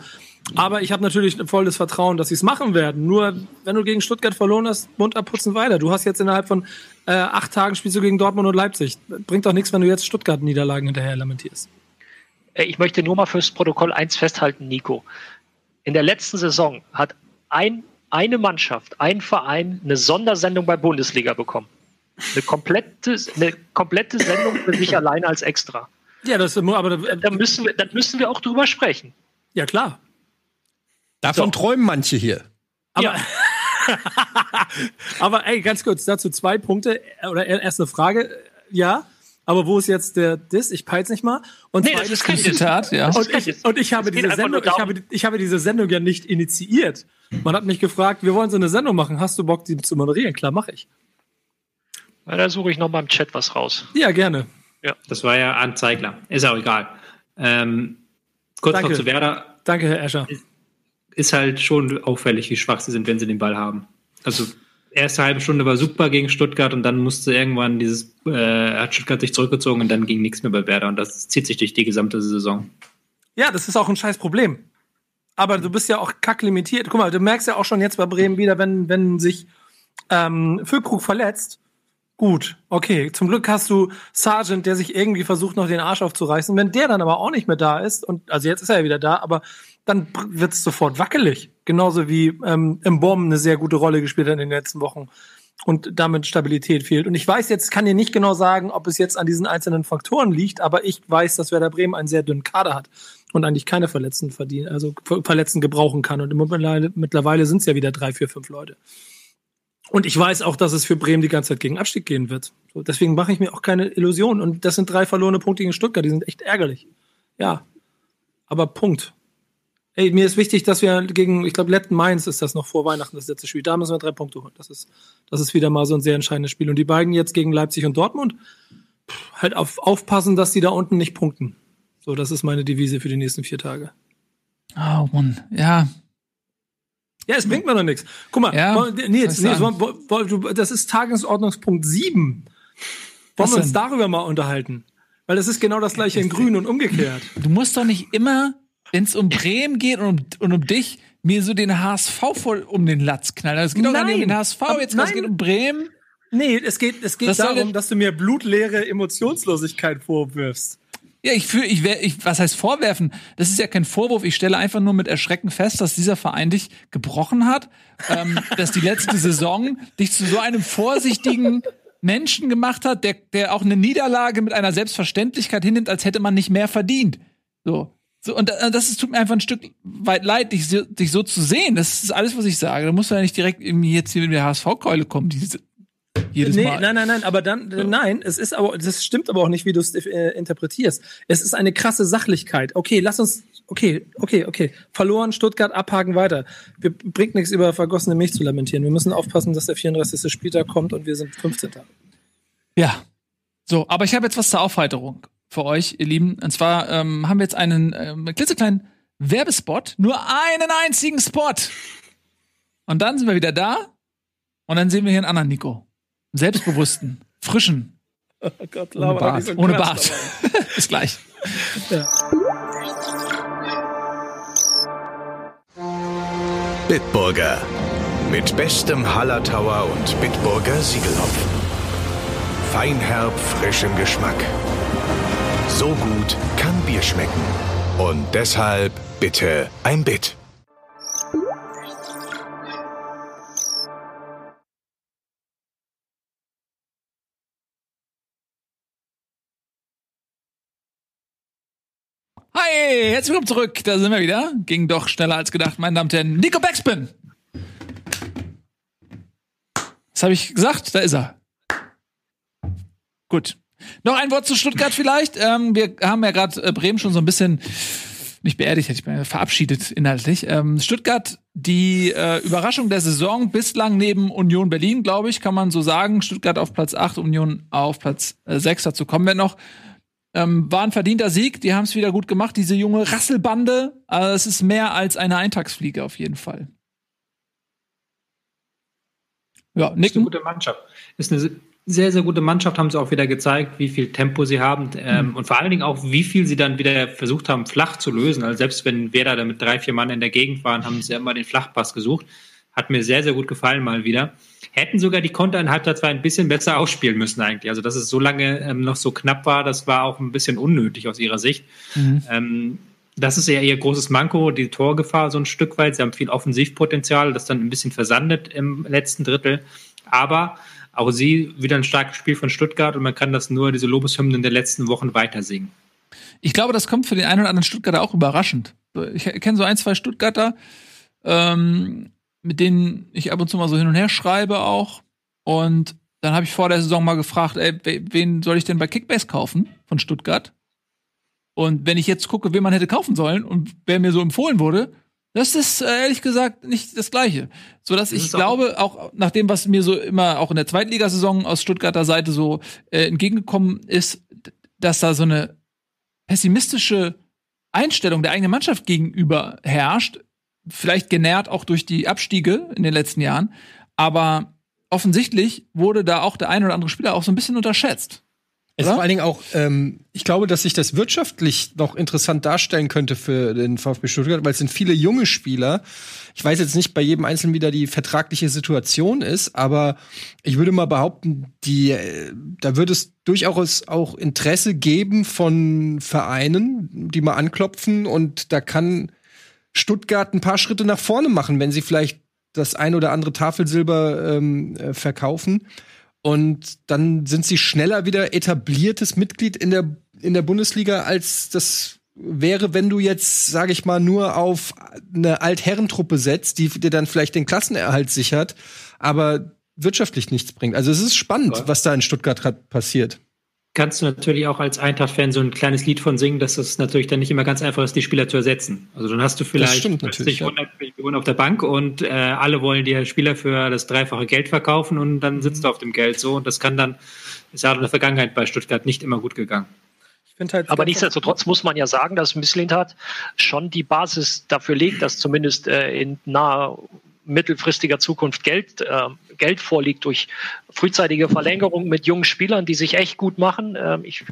Aber ich habe natürlich volles Vertrauen, dass sie es machen werden. Nur wenn du gegen Stuttgart verloren hast, Mund abputzen weiter. Du hast jetzt innerhalb von äh, acht Tagen spielst du gegen Dortmund und Leipzig. Bringt doch nichts, wenn du jetzt Stuttgart-Niederlagen hinterher lamentierst. Äh, Ich möchte nur mal fürs Protokoll eins festhalten, Nico. In der letzten Saison hat ein, eine Mannschaft, ein Verein eine Sondersendung bei Bundesliga bekommen. Eine komplette, eine komplette Sendung für sich alleine als extra. Ja, das aber Da müssen wir, da müssen wir auch drüber sprechen. ja klar. Davon So. träumen manche hier. Aber, aber ey, ganz kurz dazu zwei Punkte oder erst eine Frage. Ja, aber wo ist jetzt der Diss? Ich peil's nicht mal. Und Nee, das zweitens- ist kein. Zitat, ja. Und ich, und ich habe diese Sendung, ich habe, ich habe diese Sendung ja nicht initiiert. Man hat mich gefragt, wir wollen so eine Sendung machen. Hast du Bock, die zu moderieren? Klar, mache ich. Na, da suche ich noch mal im Chat was raus. Ja, gerne. Das war ja Arndt Zeigler. Ist auch egal. Ähm, kurz Danke. noch zu Werder. Danke, Herr Escher. Ist halt schon auffällig, wie schwach sie sind, wenn sie den Ball haben. Also erste halbe Stunde war super gegen Stuttgart und dann musste irgendwann dieses, äh, hat Stuttgart sich zurückgezogen und dann ging nichts mehr bei Werder und das zieht sich durch die gesamte Saison. Ja, das ist auch ein scheiß Problem. Aber du bist ja auch kacklimitiert. Guck mal, du merkst ja auch schon jetzt bei Bremen wieder, wenn, wenn sich ähm, Füllkrug verletzt. Gut, okay. Zum Glück hast du Sargent, der sich irgendwie versucht, noch den Arsch aufzureißen. Wenn der dann aber auch nicht mehr da ist, und also jetzt ist er ja wieder da, aber dann wird es sofort wackelig. Genauso wie ähm, im Bomben eine sehr gute Rolle gespielt hat in den letzten Wochen und damit Stabilität fehlt. Und ich weiß jetzt, kann dir nicht genau sagen, ob es jetzt an diesen einzelnen Faktoren liegt, aber ich weiß, dass Werder Bremen einen sehr dünnen Kader hat und eigentlich keine Verletzten verdienen, also Ver- Verletzten gebrauchen kann. Und mittlerweile, mittlerweile sind es ja wieder drei, vier, fünf Leute. Und ich weiß auch, dass es für Bremen die ganze Zeit gegen Abstieg gehen wird. So, deswegen mache ich mir auch keine Illusionen. Und das sind drei verlorene Punkte gegen Stuttgart, die sind echt ärgerlich. Ja. Aber Punkt. Ey, mir ist wichtig, dass wir gegen, ich glaube, Letten Mainz ist das noch vor Weihnachten das letzte Spiel. Da müssen wir drei Punkte holen. Das ist, das ist wieder mal so ein sehr entscheidendes Spiel. Und die beiden jetzt gegen Leipzig und Dortmund, halt auf, aufpassen, dass die da unten nicht punkten. So, das ist meine Devise für die nächsten vier Tage. Oh Mann, ja. Ja, es bringt mir doch nichts. Guck mal, Ja, wollen- ich Nils, sagen? wollen- das ist Tagesordnungspunkt 7. Wollen wir uns darüber mal unterhalten? Weil das ist genau das gleiche in Grün und umgekehrt. Du musst doch nicht immer, wenn es um Bremen geht und um, und um dich, mir so den HSV voll um den Latz knallen. Es geht doch gar nicht um den HSV, jetzt es geht um Bremen. Nee, es geht, es geht soll darum, dass du mir blutleere Emotionslosigkeit vorwirfst. Ja, ich fühle, ich, ich, was heißt vorwerfen? Das ist ja kein Vorwurf. Ich stelle einfach nur mit Erschrecken fest, dass dieser Verein dich gebrochen hat, ähm, dass die letzte Saison dich zu so einem vorsichtigen Menschen gemacht hat, der, der auch eine Niederlage mit einer Selbstverständlichkeit hinnimmt, als hätte man nicht mehr verdient. So. So, und äh, das ist, tut mir einfach ein Stück weit leid, dich, so- dich so zu sehen. Das ist alles, was ich sage. Da musst du ja nicht direkt irgendwie jetzt hier mit der HSV-Keule kommen, diese, jedes Nee, Mal. nein, nein, nein, aber dann, nein, es ist aber, das stimmt aber auch nicht, wie du es äh, interpretierst. Es ist eine krasse Sachlichkeit. Okay, lass uns, okay, okay, okay. Verloren, Stuttgart, abhaken, weiter. Wir bringt nichts über vergossene Milch zu lamentieren. Wir müssen aufpassen, dass der 34. Spieltag kommt und wir sind 15. Ja. So, aber ich habe jetzt was zur Aufheiterung. Für euch, ihr Lieben. Und zwar ähm, haben wir jetzt einen ähm, klitzekleinen Werbespot, nur einen einzigen Spot. Und dann sind wir wieder da und dann sehen wir hier einen anderen Nico. Selbstbewussten, frischen, Oh Gott, Ohne Bart. so ohne Bart. Bis gleich. Bitburger. Mit bestem Hallertauer und Bitburger Siegelhopfen. Feinherb, frisch im Geschmack. So gut kann Bier schmecken. Und deshalb bitte ein Bit. Hi, herzlich willkommen zurück. Da sind wir wieder. Ging doch schneller als gedacht, meine Damen und Herren. Nico Backspin. Was habe ich gesagt? Da ist er. Gut. Noch ein Wort zu Stuttgart vielleicht. Ähm, wir haben ja gerade äh, Bremen schon so ein bisschen nicht beerdigt, hätte ich mal verabschiedet inhaltlich. Ähm, Stuttgart, die äh, Überraschung der Saison bislang neben Union Berlin, glaube ich, kann man so sagen. Stuttgart auf Platz 8, Union auf Platz äh, 6, dazu kommen wir noch. Ähm, war ein verdienter Sieg, die haben es wieder gut gemacht, diese junge Rasselbande. Also es ist mehr als eine Eintagsfliege auf jeden Fall. Ja, Ist eine nicken. gute Mannschaft. Ist eine sehr, sehr gute Mannschaft, haben sie auch wieder gezeigt, wie viel Tempo sie haben ähm, und vor allen Dingen auch, wie viel sie dann wieder versucht haben, flach zu lösen. Also selbst wenn Werder da mit drei, vier Mann in der Gegend waren, haben sie ja immer den Flachpass gesucht. Hat mir sehr, sehr gut gefallen mal wieder. Hätten sogar die Konter in Halbzeit 2 ein bisschen besser ausspielen müssen eigentlich. Also dass es so lange ähm, noch so knapp war, das war auch ein bisschen unnötig aus ihrer Sicht. Ähm, das ist eher ihr großes Manko, die Torgefahr so ein Stück weit. Sie haben viel Offensivpotenzial, das dann ein bisschen versandet im letzten Drittel. Aber auch sie wieder ein starkes Spiel von Stuttgart und man kann das nur, diese Lobeshymnen der letzten Wochen weiter singen. Ich glaube, das kommt für den einen oder anderen Stuttgarter auch überraschend. Ich kenne so ein, zwei Stuttgarter, ähm, mit denen ich ab und zu mal so hin und her schreibe auch. Und dann habe ich vor der Saison mal gefragt, ey, we- wen soll ich denn bei Kickbase kaufen von Stuttgart? Und wenn ich jetzt gucke, wen man hätte kaufen sollen und wer mir so empfohlen wurde, das ist äh, ehrlich gesagt nicht das Gleiche. So dass ich glaube, auch nach dem, was mir so immer auch in der Zweitligasaison aus Stuttgarter Seite so äh, entgegengekommen ist, dass da so eine pessimistische Einstellung der eigenen Mannschaft gegenüber herrscht, vielleicht genährt auch durch die Abstiege in den letzten Jahren, aber offensichtlich wurde da auch der ein oder andere Spieler auch so ein bisschen unterschätzt. Es ist vor allen Dingen auch, ähm, ich glaube, dass sich das wirtschaftlich noch interessant darstellen könnte für den VfB Stuttgart, weil es sind viele junge Spieler. Ich weiß jetzt nicht bei jedem Einzelnen, wie da die vertragliche Situation ist, aber ich würde mal behaupten, die, äh, da würde es durchaus auch Interesse geben von Vereinen, die mal anklopfen und da kann Stuttgart ein paar Schritte nach vorne machen, wenn sie vielleicht das ein oder andere Tafelsilber ähm, äh, verkaufen. Und dann sind sie schneller wieder etabliertes Mitglied in der, in der Bundesliga, als das wäre, wenn du jetzt, sage ich mal, nur auf eine Altherrentruppe setzt, die dir dann vielleicht den Klassenerhalt sichert, aber wirtschaftlich nichts bringt. Also es ist spannend, was da in Stuttgart passiert. Kannst du natürlich auch als Eintracht-Fan so ein kleines Lied von singen, dass es natürlich dann nicht immer ganz einfach ist, die Spieler zu ersetzen. Also dann hast du vielleicht stimmt 50, natürlich, ja. 100 Millionen auf der Bank und äh, alle wollen dir Spieler für das dreifache Geld verkaufen und dann sitzt du auf dem Geld so und das kann dann, ist ja auch in der Vergangenheit bei Stuttgart nicht immer gut gegangen. Halt Aber nichtsdestotrotz muss man ja sagen, dass Misslintat schon die Basis dafür legt, dass zumindest äh, in naher mittelfristiger Zukunft Geld, äh, Geld vorliegt durch frühzeitige Verlängerung mit jungen Spielern, die sich echt gut machen. Ähm, ich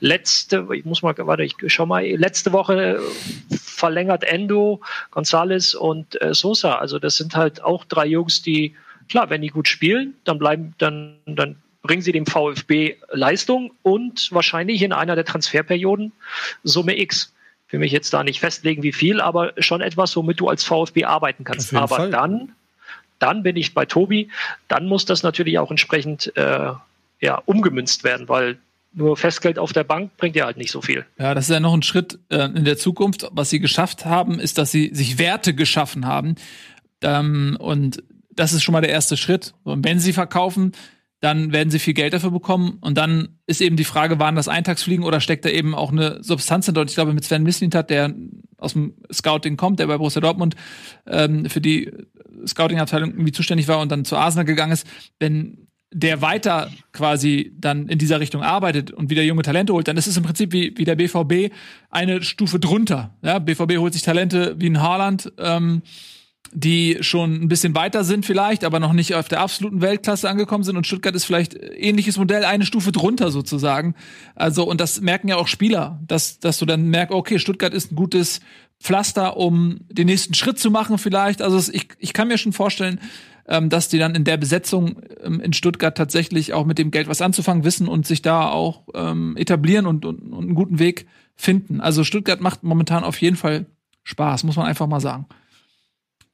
letzte, ich muss mal, warte, ich schau mal, letzte Woche äh, verlängert Endo, Gonzales und äh, Sosa. Also das sind halt auch drei Jungs, die klar, wenn die gut spielen, dann bleiben, dann, dann bringen sie dem VfB Leistung und wahrscheinlich in einer der Transferperioden Summe X. Ich will mich jetzt da nicht festlegen, wie viel, aber schon etwas, womit du als VfB arbeiten kannst. Aber Fall. dann, dann bin ich bei Tobi, dann muss das natürlich auch entsprechend äh, ja, umgemünzt werden, weil nur Festgeld auf der Bank bringt ja halt nicht so viel. Ja, das ist ja noch ein Schritt äh, in der Zukunft. Was sie geschafft haben, ist, dass sie sich Werte geschaffen haben. Ähm, und das ist schon mal der erste Schritt. Und wenn sie verkaufen, dann werden sie viel Geld dafür bekommen. Und dann ist eben die Frage, waren das Eintagsfliegen oder steckt da eben auch eine Substanz hinter? Und ich glaube, mit Sven Mislintat, der aus dem Scouting kommt, der bei Borussia Dortmund ähm, für die Scouting-Abteilung irgendwie zuständig war und dann zu Arsenal gegangen ist, wenn der weiter quasi dann in dieser Richtung arbeitet und wieder junge Talente holt, dann ist es im Prinzip wie, wie der BVB eine Stufe drunter. Ja, BVB holt sich Talente wie ein Haaland, ähm, die schon ein bisschen weiter sind vielleicht, aber noch nicht auf der absoluten Weltklasse angekommen sind und Stuttgart ist vielleicht ähnliches Modell, eine Stufe drunter sozusagen. Also und das merken ja auch Spieler, dass dass du dann merkst, okay, Stuttgart ist ein gutes Pflaster, um den nächsten Schritt zu machen vielleicht. Also ich ich kann mir schon vorstellen, ähm, dass die dann in der Besetzung ähm, in Stuttgart tatsächlich auch mit dem Geld was anzufangen wissen und sich da auch ähm, etablieren und, und, und einen guten Weg finden. Also Stuttgart macht momentan auf jeden Fall Spaß, muss man einfach mal sagen.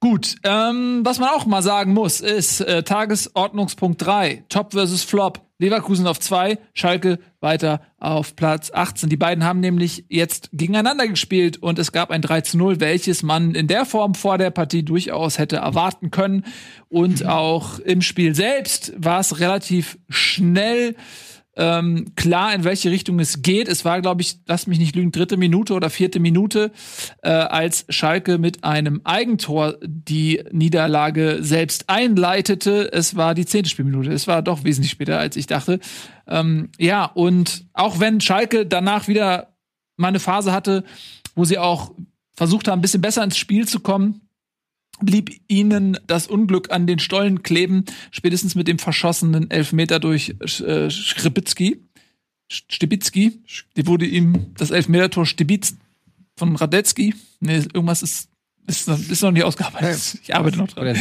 Gut, ähm, was man auch mal sagen muss, ist äh, Tagesordnungspunkt 3, Top versus Flop. Leverkusen auf 2, Schalke weiter auf Platz 18. Die beiden haben nämlich jetzt gegeneinander gespielt und es gab ein 3 zu 0, welches man in der Form vor der Partie durchaus hätte erwarten können. Und auch im Spiel selbst war es relativ schnell ähm, klar, in welche Richtung es geht. Es war, glaube ich, lass mich nicht lügen, dritte Minute oder vierte Minute, äh, als Schalke mit einem Eigentor die Niederlage selbst einleitete. Es war die zehnte Spielminute. Es war doch wesentlich später, als ich dachte. Ähm, ja, und auch wenn Schalke danach wieder mal eine Phase hatte, wo sie auch versucht haben, ein bisschen besser ins Spiel zu kommen, blieb ihnen das Unglück an den Stollen kleben, spätestens mit dem verschossenen Elfmeter durch äh, Skribitzki. Stibitzki, die wurde ihm das Elfmetertor Stibitz von Radetzky. Nee, irgendwas ist, ist, ist noch nicht ausgearbeitet. Ich arbeite noch dran.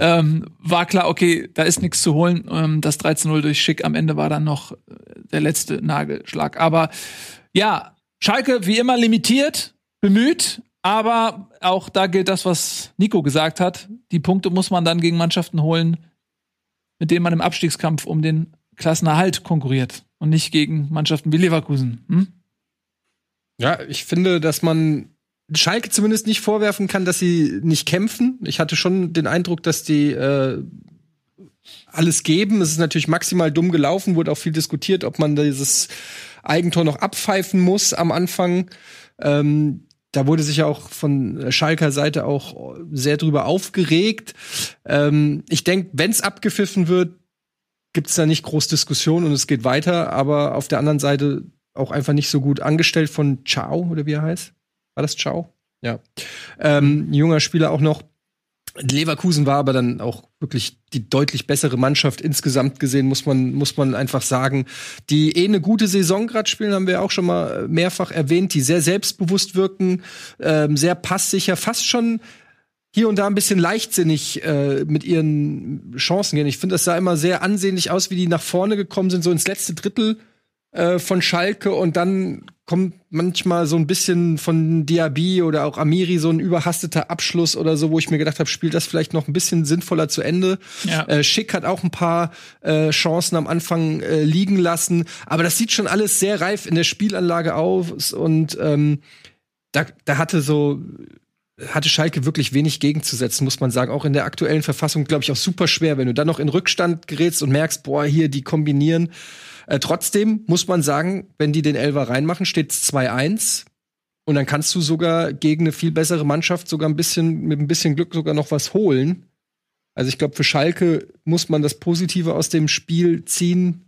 Ähm, war klar, okay, da ist nichts zu holen. Ähm, das 13-0 durch Schick am Ende war dann noch äh, der letzte Nagelschlag. Aber ja, Schalke wie immer limitiert, bemüht, aber auch da gilt das, was Nico gesagt hat. Die Punkte muss man dann gegen Mannschaften holen, mit denen man im Abstiegskampf um den Klassenerhalt konkurriert und nicht gegen Mannschaften wie Leverkusen. Hm? Ja, ich finde, dass man Schalke zumindest nicht vorwerfen kann, dass sie nicht kämpfen. Ich hatte schon den Eindruck, dass die äh, alles geben. Es ist natürlich maximal dumm gelaufen, wurde auch viel diskutiert, ob man dieses Eigentor noch abpfeifen muss am Anfang. Ähm, da wurde sich ja auch von Schalker Seite auch sehr drüber aufgeregt. Ähm, ich denke, wenn es abgepfiffen wird, gibt es da nicht groß Diskussion und es geht weiter. Aber auf der anderen Seite auch einfach nicht so gut angestellt von Ciao oder wie er heißt. War das Ciao? Ja. Ähm, junger Spieler auch noch. Leverkusen war aber dann auch wirklich die deutlich bessere Mannschaft insgesamt gesehen, muss man, muss man einfach sagen. Die eh eine gute Saison gerade spielen, haben wir auch schon mal mehrfach erwähnt, die sehr selbstbewusst wirken, ähm, sehr passsicher, fast schon hier und da ein bisschen leichtsinnig äh, mit ihren Chancen gehen. Ich finde, das sah immer sehr ansehnlich aus, wie die nach vorne gekommen sind, so ins letzte Drittel äh, von Schalke und dann kommt manchmal so ein bisschen von Diaby oder auch Amiri so ein überhasteter Abschluss oder so, wo ich mir gedacht habe, spielt das vielleicht noch ein bisschen sinnvoller zu Ende. Ja. Äh, Schick hat auch ein paar äh, Chancen am Anfang äh, liegen lassen, aber das sieht schon alles sehr reif in der Spielanlage aus und ähm, da, da hatte so hatte Schalke wirklich wenig gegenzusetzen, muss man sagen. Auch in der aktuellen Verfassung, glaube ich, auch super schwer, wenn du dann noch in Rückstand gerätst und merkst, boah, hier, die kombinieren. Äh, trotzdem muss man sagen, wenn die den Elver reinmachen, steht es 2-1. Und dann kannst du sogar gegen eine viel bessere Mannschaft sogar ein bisschen, mit ein bisschen Glück sogar noch was holen. Also ich glaube, für Schalke muss man das Positive aus dem Spiel ziehen,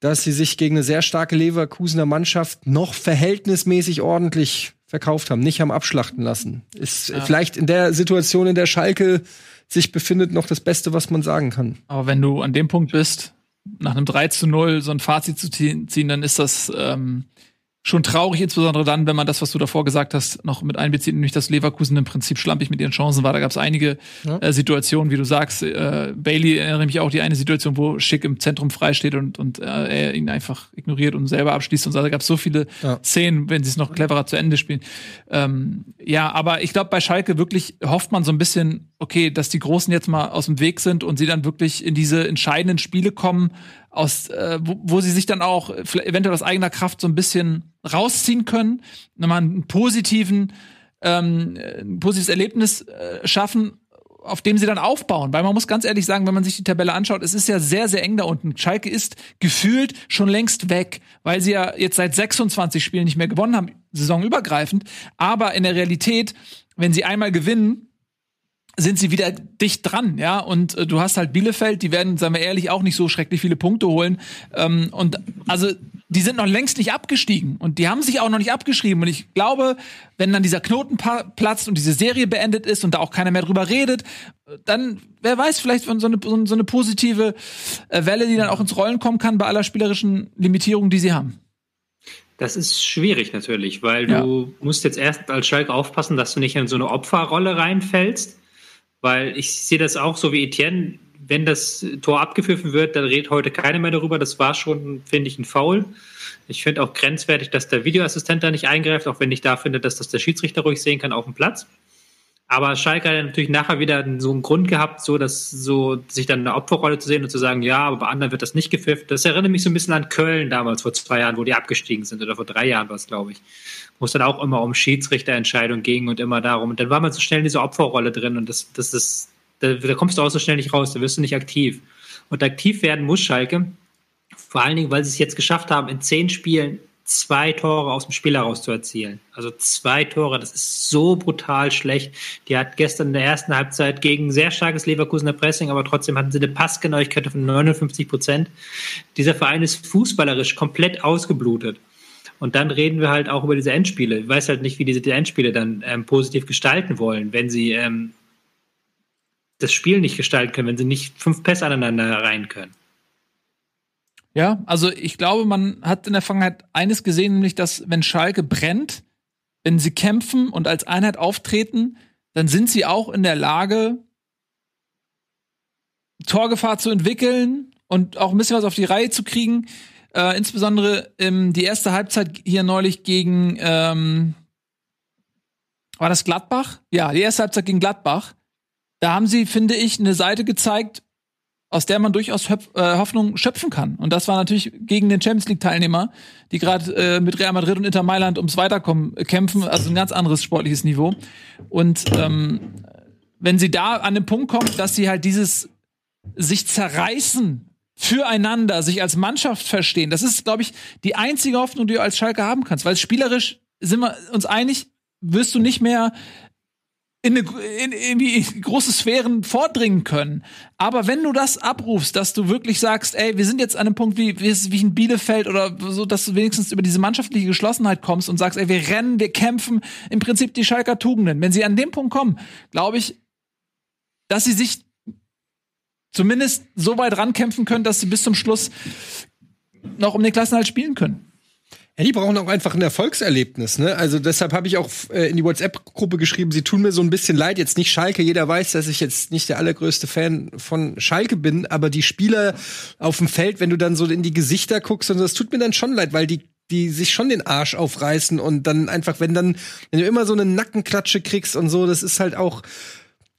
dass sie sich gegen eine sehr starke Leverkusener Mannschaft noch verhältnismäßig ordentlich verkauft haben, nicht haben abschlachten lassen. Ist ja. vielleicht in der Situation, in der Schalke sich befindet, noch das Beste, was man sagen kann. Aber wenn du an dem Punkt bist, nach einem 3 zu 0 so ein Fazit zu ziehen, dann ist das ähm, schon traurig, insbesondere dann, wenn man das, was du davor gesagt hast, noch mit einbezieht, nämlich dass Leverkusen im Prinzip schlampig mit ihren Chancen war. Da gab es einige ja. äh, Situationen, wie du sagst. Äh, Bailey erinnere mich auch die eine Situation, wo Schick im Zentrum frei steht und, und äh, er ihn einfach ignoriert und selber abschließt und so. Da gab es so viele ja. Szenen, wenn sie es noch cleverer zu Ende spielen. Ähm, ja, aber ich glaube, bei Schalke wirklich hofft man so ein bisschen, okay, dass die Großen jetzt mal aus dem Weg sind und sie dann wirklich in diese entscheidenden Spiele kommen, aus, äh, wo, wo sie sich dann auch eventuell aus eigener Kraft so ein bisschen rausziehen können, nochmal einen positiven, ähm, ein positives Erlebnis äh, schaffen, auf dem sie dann aufbauen. Weil man muss ganz ehrlich sagen, wenn man sich die Tabelle anschaut, es ist ja sehr, sehr eng da unten. Schalke ist gefühlt schon längst weg, weil sie ja jetzt seit 26 Spielen nicht mehr gewonnen haben, saisonübergreifend. Aber in der Realität, wenn sie einmal gewinnen, sind sie wieder dicht dran, ja. Und äh, du hast halt Bielefeld, die werden, sagen wir ehrlich, auch nicht so schrecklich viele Punkte holen. Ähm, und also die sind noch längst nicht abgestiegen und die haben sich auch noch nicht abgeschrieben. Und ich glaube, wenn dann dieser Knoten platzt und diese Serie beendet ist und da auch keiner mehr drüber redet, dann, wer weiß, vielleicht so eine, so eine positive äh, Welle, die dann auch ins Rollen kommen kann bei aller spielerischen Limitierung, die sie haben. Das ist schwierig natürlich, weil ja. du musst jetzt erst als Schalke aufpassen, dass du nicht in so eine Opferrolle reinfällst, weil ich sehe das auch so wie Etienne, wenn das Tor abgepfiffen wird, dann redet heute keiner mehr darüber. Das war schon, finde ich, ein Foul. Ich finde auch grenzwertig, dass der Videoassistent da nicht eingreift, auch wenn ich da finde, dass das der Schiedsrichter ruhig sehen kann auf dem Platz. Aber Schalke hat natürlich nachher wieder so einen Grund gehabt, so dass so sich dann eine Opferrolle zu sehen und zu sagen, ja, aber bei anderen wird das nicht gepfiffen. Das erinnert mich so ein bisschen an Köln damals vor zwei Jahren, wo die abgestiegen sind oder vor drei Jahren war es, glaube ich. Wo es dann auch immer um Schiedsrichterentscheidungen ging und immer darum. Und dann war man so schnell in dieser Opferrolle drin und das, das ist, da, da kommst du auch so schnell nicht raus, da wirst du nicht aktiv. Und aktiv werden muss Schalke, vor allen Dingen, weil sie es jetzt geschafft haben, in zehn Spielen zwei Tore aus dem Spiel heraus zu erzielen. Also zwei Tore, das ist so brutal schlecht. Die hat gestern in der ersten Halbzeit gegen sehr starkes Leverkusener Pressing, aber trotzdem hatten sie eine Passgenauigkeit von 59 Prozent. Dieser Verein ist fußballerisch komplett ausgeblutet. Und dann reden wir halt auch über diese Endspiele. Ich weiß halt nicht, wie diese Endspiele dann ähm, positiv gestalten wollen, wenn sie ähm, das Spiel nicht gestalten können, wenn sie nicht fünf Pässe aneinander rein können. Ja, also ich glaube, man hat in der Vergangenheit eines gesehen, nämlich, dass wenn Schalke brennt, wenn sie kämpfen und als Einheit auftreten, dann sind sie auch in der Lage, Torgefahr zu entwickeln und auch ein bisschen was auf die Reihe zu kriegen. Äh, insbesondere ähm, die erste Halbzeit hier neulich gegen ähm, war das Gladbach? Ja, die erste Halbzeit gegen Gladbach. Da haben sie, finde ich, eine Seite gezeigt, aus der man durchaus Höp äh, Hoffnung schöpfen kann. Und das war natürlich gegen den Champions League-Teilnehmer, die gerade äh, mit Real Madrid und Inter Mailand ums Weiterkommen äh, kämpfen, also ein ganz anderes sportliches Niveau. Und ähm, wenn sie da an den Punkt kommen, dass sie halt dieses sich zerreißen füreinander, sich als Mannschaft verstehen, das ist, glaube ich, die einzige Hoffnung, die du als Schalke haben kannst. Weil spielerisch sind wir uns einig, wirst du nicht mehr in, eine, in irgendwie große Sphären vordringen können. Aber wenn du das abrufst, dass du wirklich sagst, ey, wir sind jetzt an einem Punkt wie, wie, in Bielefeld oder so, dass du wenigstens über diese mannschaftliche Geschlossenheit kommst und sagst, ey, wir rennen, wir kämpfen, im Prinzip die Schalker Tugenden. Wenn sie an dem Punkt kommen, glaube ich, dass sie sich zumindest so weit rankämpfen können, dass sie bis zum Schluss noch um den Klassenhalt spielen können. Ja, die brauchen auch einfach ein Erfolgserlebnis, ne? Also deshalb habe ich auch äh, in die WhatsApp-Gruppe geschrieben, sie tun mir so ein bisschen leid, jetzt nicht Schalke, jeder weiß, dass ich jetzt nicht der allergrößte Fan von Schalke bin, aber die Spieler auf dem Feld, wenn du dann so in die Gesichter guckst, und das tut mir dann schon leid, weil die die sich schon den Arsch aufreißen und dann einfach, wenn dann, wenn du immer so eine Nackenklatsche kriegst und so, das ist halt auch,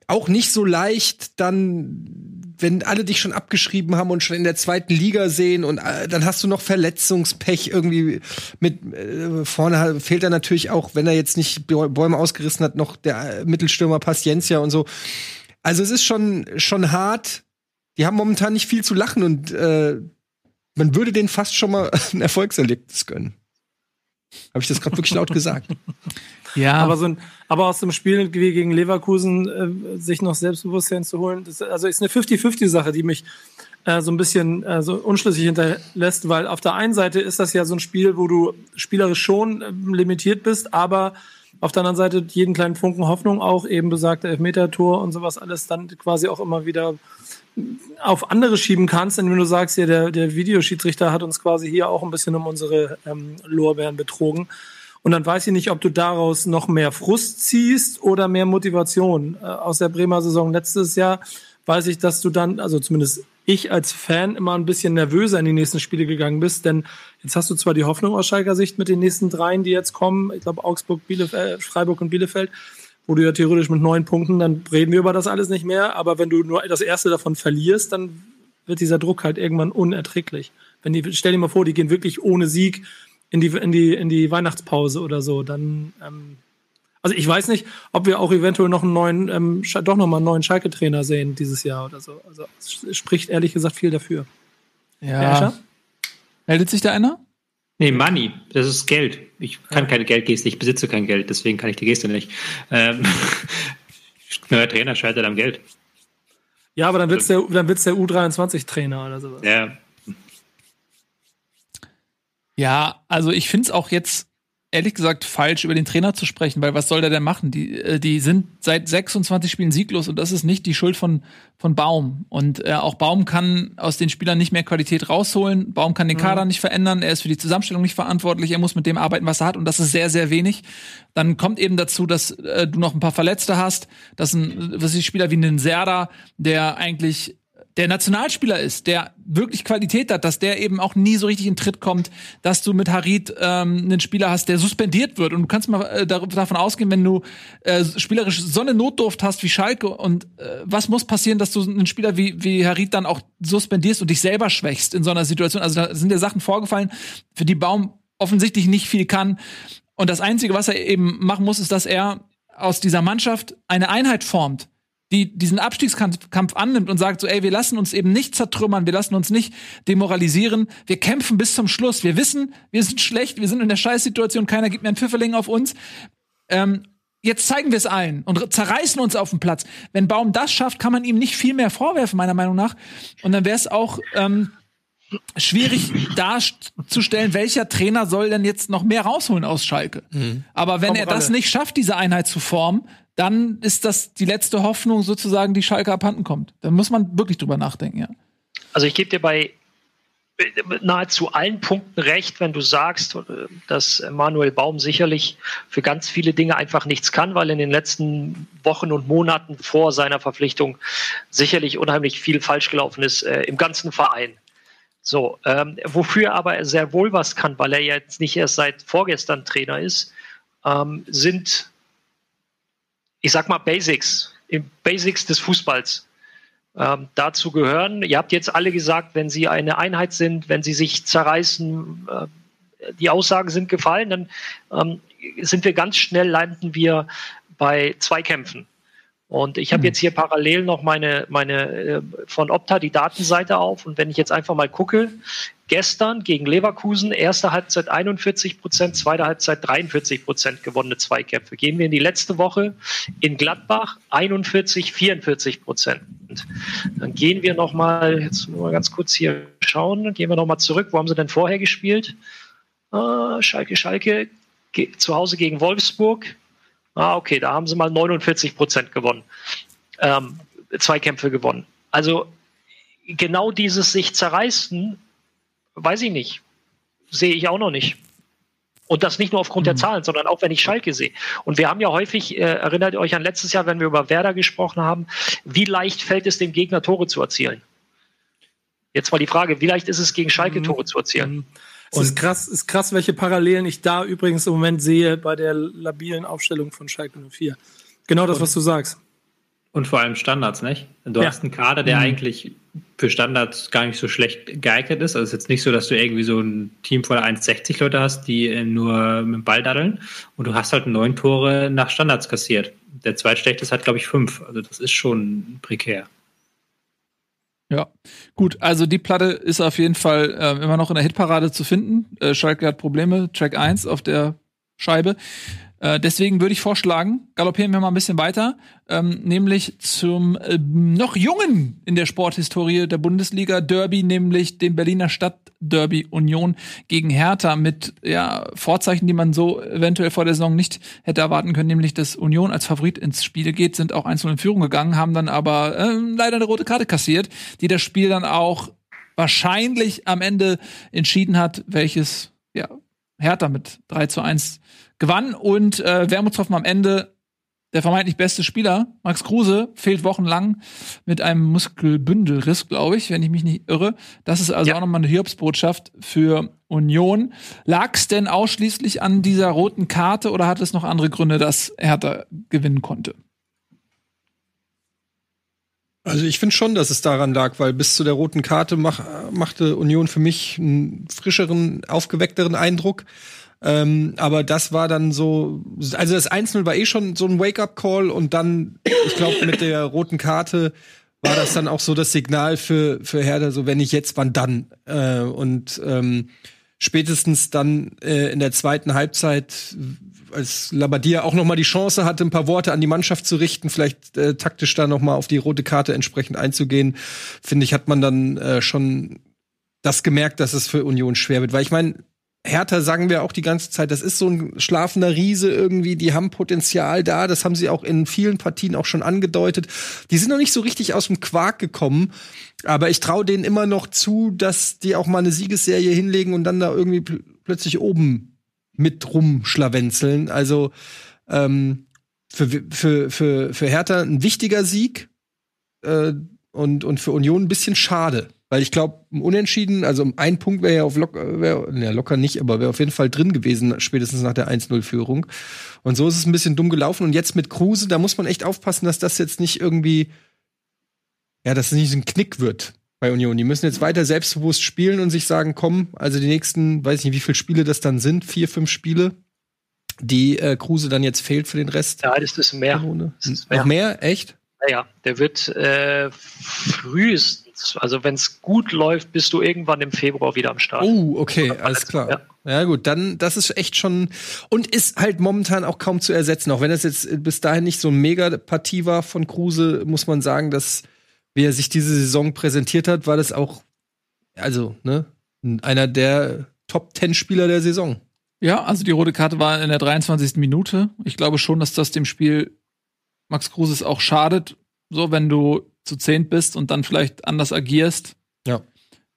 auch nicht so leicht, dann wenn alle dich schon abgeschrieben haben und schon in der zweiten Liga sehen und äh, dann hast du noch Verletzungspech irgendwie mit äh, vorne fehlt er natürlich auch, wenn er jetzt nicht Bäume ausgerissen hat, noch der äh, Mittelstürmer Paciencia und so. Also es ist schon schon hart. Die haben momentan nicht viel zu lachen und äh, man würde denen fast schon mal ein Erfolgserlebnis gönnen. Habe ich das gerade wirklich laut gesagt? Ja. Aber, so ein, aber aus dem Spiel gegen Leverkusen äh, sich noch Selbstbewusstsein zu holen, das, also ist eine 50-50-Sache, die mich äh, so ein bisschen äh, so unschlüssig hinterlässt, weil auf der einen Seite ist das ja so ein Spiel, wo du spielerisch schon äh, limitiert bist, aber auf der anderen Seite jeden kleinen Funken Hoffnung auch, eben besagte Elfmeter-Tor und sowas alles dann quasi auch immer wieder auf andere schieben kannst, denn wenn du sagst, ja, der, der Videoschiedsrichter hat uns quasi hier auch ein bisschen um unsere ähm, Lorbeeren betrogen. Und dann weiß ich nicht, ob du daraus noch mehr Frust ziehst oder mehr Motivation. Äh, aus der Bremer Saison letztes Jahr weiß ich, dass du dann, also zumindest ich als Fan immer ein bisschen nervöser in die nächsten Spiele gegangen bist, denn jetzt hast du zwar die Hoffnung aus Schalker Sicht mit den nächsten dreien, die jetzt kommen, ich glaube Augsburg, Bielefeld, äh, Freiburg und Bielefeld, wo du ja theoretisch mit neun Punkten, dann reden wir über das alles nicht mehr, aber wenn du nur das erste davon verlierst, dann wird dieser Druck halt irgendwann unerträglich. Wenn die, stell dir mal vor, die gehen wirklich ohne Sieg in die, in die, in die Weihnachtspause oder so, dann, ähm, also ich weiß nicht, ob wir auch eventuell noch einen neuen, ähm, doch noch mal einen neuen Schalke-Trainer sehen dieses Jahr oder so. Also es spricht ehrlich gesagt viel dafür. Ja. Meldet sich da einer? Nee, Money, das ist Geld. Ich kann keine Geldgeste, ich besitze kein Geld, deswegen kann ich die Geste nicht. Ähm, der Trainer scheitert am Geld. Ja, aber dann wird's der, dann wird's der U23-Trainer oder sowas. Ja. Ja, also ich find's auch jetzt ehrlich gesagt falsch, über den Trainer zu sprechen, weil was soll der denn machen? Die, äh, die sind seit 26 Spielen sieglos und das ist nicht die Schuld von, von Baum. Und äh, auch Baum kann aus den Spielern nicht mehr Qualität rausholen. Baum kann den Kader nicht verändern. Er ist für die Zusammenstellung nicht verantwortlich. Er muss mit dem arbeiten, was er hat. Und das ist sehr, sehr wenig. Dann kommt eben dazu, dass äh, du noch ein paar Verletzte hast. dass ein, was ist Spieler wie ein Serda, der eigentlich der Nationalspieler ist, der wirklich Qualität hat, dass der eben auch nie so richtig in Tritt kommt, dass du mit Harit ähm, einen Spieler hast, der suspendiert wird. Und du kannst mal äh, davon ausgehen, wenn du äh, spielerisch so eine Notdurft hast wie Schalke und äh, was muss passieren, dass du einen Spieler wie, wie Harit dann auch suspendierst und dich selber schwächst in so einer Situation. Also da sind ja Sachen vorgefallen, für die Baum offensichtlich nicht viel kann. Und das Einzige, was er eben machen muss, ist, dass er aus dieser Mannschaft eine Einheit formt die diesen Abstiegskampf Kampf annimmt und sagt so, ey, wir lassen uns eben nicht zertrümmern, wir lassen uns nicht demoralisieren, wir kämpfen bis zum Schluss. Wir wissen, wir sind schlecht, wir sind in der Scheißsituation, keiner gibt mehr einen Pfifferling auf uns. Ähm, jetzt zeigen wir es allen und zerreißen uns auf dem Platz. Wenn Baum das schafft, kann man ihm nicht viel mehr vorwerfen, meiner Meinung nach. Und dann wäre es auch ähm, schwierig darzustellen, welcher Trainer soll denn jetzt noch mehr rausholen aus Schalke. Aber wenn Komm, er das nicht schafft, diese Einheit zu formen, dann ist das die letzte Hoffnung sozusagen, die Schalke abhanden kommt. Da muss man wirklich drüber nachdenken, ja. Also ich gebe dir bei nahezu allen Punkten recht, wenn du sagst, äh, dass Manuel Baum sicherlich für ganz viele Dinge einfach nichts kann, weil in den letzten Wochen und Monaten vor seiner Verpflichtung sicherlich unheimlich viel falsch gelaufen ist äh, im ganzen Verein. So, ähm, wofür aber er sehr wohl was kann, weil er jetzt nicht erst seit vorgestern Trainer ist, ähm, sind, ich sag mal, Basics, Basics des Fußballs ähm, dazu gehören. Ihr habt jetzt alle gesagt, wenn sie eine Einheit sind, wenn sie sich zerreißen, äh, die Aussagen sind gefallen, dann ähm, sind wir ganz schnell, landen wir bei Zweikämpfen. Und ich habe jetzt hier parallel noch meine, meine äh, von Opta die Datenseite auf. Und wenn ich jetzt einfach mal gucke, gestern gegen Leverkusen, erste Halbzeit 41 Prozent, zweite Halbzeit 43 Prozent gewonnene Zweikämpfe. Gehen wir in die letzte Woche in Gladbach 41, 44 Prozent. Dann gehen wir noch mal, jetzt nur mal ganz kurz hier schauen, gehen wir noch mal zurück. Wo haben sie denn vorher gespielt? Ah, Schalke, Schalke, zu Hause gegen Wolfsburg. Ah, okay, da haben sie mal 49 Prozent gewonnen. Ähm, Zweikämpfe gewonnen. Also genau dieses sich zerreißen, weiß ich nicht. Sehe ich auch noch nicht. Und das nicht nur aufgrund der Zahlen, sondern auch wenn ich Schalke sehe. Und wir haben ja häufig, äh, erinnert ihr euch an letztes Jahr, wenn wir über Werder gesprochen haben, wie leicht fällt es dem Gegner Tore zu erzielen? Jetzt mal die Frage, wie leicht ist es gegen Schalke Tore zu erzielen? Es ist krass, ist krass, welche Parallelen ich da übrigens im Moment sehe bei der labilen Aufstellung von Schalke 04. Genau das, was du sagst. Und vor allem Standards, nicht? Du Ja. hast einen Kader, der eigentlich für Standards gar nicht so schlecht geeignet ist. Also es ist jetzt nicht so, dass du irgendwie so ein Team voller 1,60 Leute hast, die äh, nur mit dem Ball daddeln. Und du hast halt neun Tore nach Standards kassiert. Der zweitschlechteste hat, glaube ich, fünf. Also das ist schon prekär. Ja, gut, also die Platte ist auf jeden Fall äh, immer noch in der Hitparade zu finden. Äh, Schalke hat Probleme, Track 1 auf der Scheibe. Äh, deswegen würde ich vorschlagen, galoppieren wir mal ein bisschen weiter, ähm, nämlich zum ähm, noch jungen in der Sporthistorie der Bundesliga Derby, nämlich dem Berliner Stadtderby Union gegen Hertha mit ja, Vorzeichen, die man so eventuell vor der Saison nicht hätte erwarten können, nämlich dass Union als Favorit ins Spiel geht, sind auch einzeln in Führung gegangen, haben dann aber ähm, leider eine rote Karte kassiert, die das Spiel dann auch wahrscheinlich am Ende entschieden hat, welches ja, Hertha mit 3 zu 1 gewann und äh, Wermutstropfen am Ende der vermeintlich beste Spieler, Max Kruse, fehlt wochenlang mit einem Muskelbündelriss, glaube ich, wenn ich mich nicht irre. Das ist also Ja. auch nochmal eine Hiobsbotschaft für Union. Lag es denn ausschließlich an dieser roten Karte oder hat es noch andere Gründe, dass Hertha gewinnen konnte? Also ich finde schon, dass es daran lag, weil bis zu der roten Karte mach, machte Union für mich einen frischeren, aufgeweckteren Eindruck. Ähm, aber das war dann so, also das 1-0 war eh schon so ein Wake-up-Call und dann, ich glaube, mit der roten Karte war das dann auch so das Signal für, für Herder, so wenn nicht jetzt, wann dann. Äh, und ähm, spätestens dann äh, in der zweiten Halbzeit als Labadia auch noch mal die Chance hatte, ein paar Worte an die Mannschaft zu richten, vielleicht äh, taktisch da noch mal auf die rote Karte entsprechend einzugehen, finde ich, hat man dann äh, schon das gemerkt, dass es für Union schwer wird. Weil ich meine, Hertha sagen wir auch die ganze Zeit, das ist so ein schlafender Riese irgendwie, die haben Potenzial da, das haben sie auch in vielen Partien auch schon angedeutet. Die sind noch nicht so richtig aus dem Quark gekommen, aber ich traue denen immer noch zu, dass die auch mal eine Siegesserie hinlegen und dann da irgendwie pl plötzlich oben mit rumschlawenzeln. Also ähm, für, für, für, für Hertha ein wichtiger Sieg äh, und, und für Union ein bisschen schade. Weil ich glaube, Unentschieden, also ein Punkt wäre ja auf locker, wär, ja, locker nicht, aber wäre auf jeden Fall drin gewesen, spätestens nach der 1-0-Führung. Und so ist es ein bisschen dumm gelaufen. Und jetzt mit Kruse, da muss man echt aufpassen, dass das jetzt nicht irgendwie, ja, dass es nicht so ein Knick wird bei Union. Die müssen jetzt weiter selbstbewusst spielen und sich sagen, komm, also die nächsten, weiß ich nicht, wie viele Spiele das dann sind, vier, fünf Spiele, die äh, Kruse dann jetzt fehlt für den Rest. Ja, das ist mehr. Das ist mehr. Noch mehr? Echt? Naja, der wird äh, frühestens also wenn es gut läuft, bist du irgendwann im Februar wieder am Start. Oh, okay, alles klar. Ja. ja. gut, dann das ist echt schon und ist halt momentan auch kaum zu ersetzen. Auch wenn es jetzt bis dahin nicht so eine Mega-Partie war von Kruse, muss man sagen, dass wie er sich diese Saison präsentiert hat, war das auch also ne einer der Top Ten Spieler der Saison. Ja, also die rote Karte war in der 23. Minute. Ich glaube schon, dass das dem Spiel Max Kruse auch schadet, so wenn du zu zehnt bist und dann vielleicht anders agierst. Ja.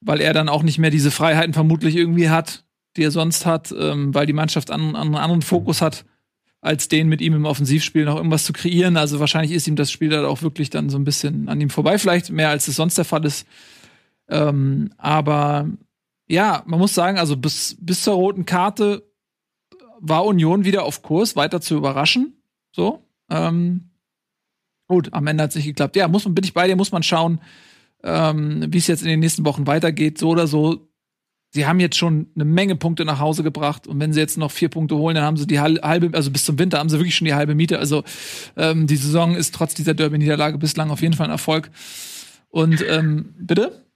Weil er dann auch nicht mehr diese Freiheiten vermutlich irgendwie hat, die er sonst hat, ähm, weil die Mannschaft einen, einen anderen Fokus hat, als den mit ihm im Offensivspiel noch irgendwas zu kreieren. Also wahrscheinlich ist ihm das Spiel dann auch wirklich dann so ein bisschen an ihm vorbei, vielleicht mehr als es sonst der Fall ist. Ähm, aber ja, man muss sagen, also bis, bis zur roten Karte war Union wieder auf Kurs, weiter zu überraschen. So. Ähm, Gut, am Ende hat es nicht geklappt. Ja, muss man, bin ich bei dir, muss man schauen, ähm, wie es jetzt in den nächsten Wochen weitergeht. So oder so. Sie haben jetzt schon eine Menge Punkte nach Hause gebracht und wenn sie jetzt noch vier Punkte holen, dann haben sie die halbe, also bis zum Winter haben sie wirklich schon die halbe Miete. Also ähm, die Saison ist trotz dieser Derby-Niederlage bislang auf jeden Fall ein Erfolg. Und ähm, bitte?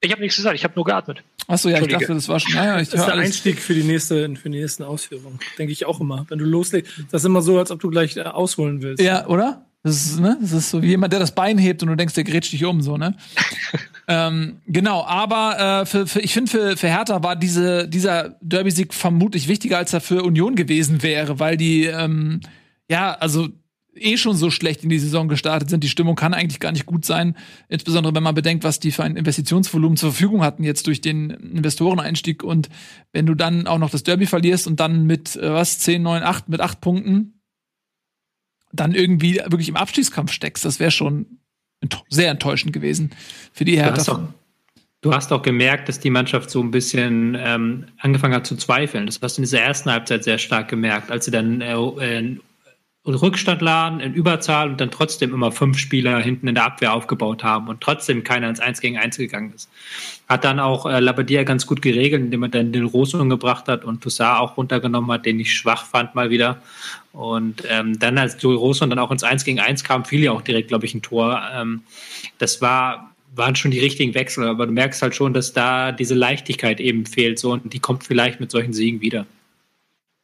Ich habe nichts gesagt, ich habe nur geatmet. Achso, ja, ich dachte, das war schon. Naja, ich das ist der alles. Einstieg für die nächste, für die nächsten Ausführungen. Denke ich auch immer. Wenn du loslegst, das ist immer so, als ob du gleich äh, ausholen willst. Ja, oder? Das ist, ne? das ist so wie jemand, der das Bein hebt und du denkst, der grätscht dich um, so, ne? ähm, genau, aber äh, für, für, ich finde, für, für Hertha war diese, dieser Derby-Sieg vermutlich wichtiger, als er für Union gewesen wäre, weil die, ähm, ja, also eh schon so schlecht in die Saison gestartet sind. Die Stimmung kann eigentlich gar nicht gut sein, insbesondere wenn man bedenkt, was die für ein Investitionsvolumen zur Verfügung hatten jetzt durch den Investoreneinstieg und wenn du dann auch noch das Derby verlierst und dann mit äh, was 10, 9, 8 mit 8 Punkten dann irgendwie wirklich im Abstiegskampf steckst. Das wäre schon sehr enttäuschend gewesen für die Hertha. Du hast, auch, du hast auch gemerkt, dass die Mannschaft so ein bisschen ähm, angefangen hat zu zweifeln. Das hast du in dieser ersten Halbzeit sehr stark gemerkt, als sie dann äh, äh Rückstand laden in Überzahl und dann trotzdem immer fünf Spieler hinten in der Abwehr aufgebaut haben und trotzdem keiner ins Eins gegen Eins gegangen ist. Hat dann auch äh, Labadia ganz gut geregelt, indem er dann den Rosen gebracht hat und Toussaint auch runtergenommen hat, den ich schwach fand mal wieder. Und ähm, dann, als Joey Rosen dann auch ins Eins gegen Eins kam, fiel ja auch direkt, glaube ich, ein Tor. Ähm, das war waren schon die richtigen Wechsel, aber du merkst halt schon, dass da diese Leichtigkeit eben fehlt so und die kommt vielleicht mit solchen Siegen wieder.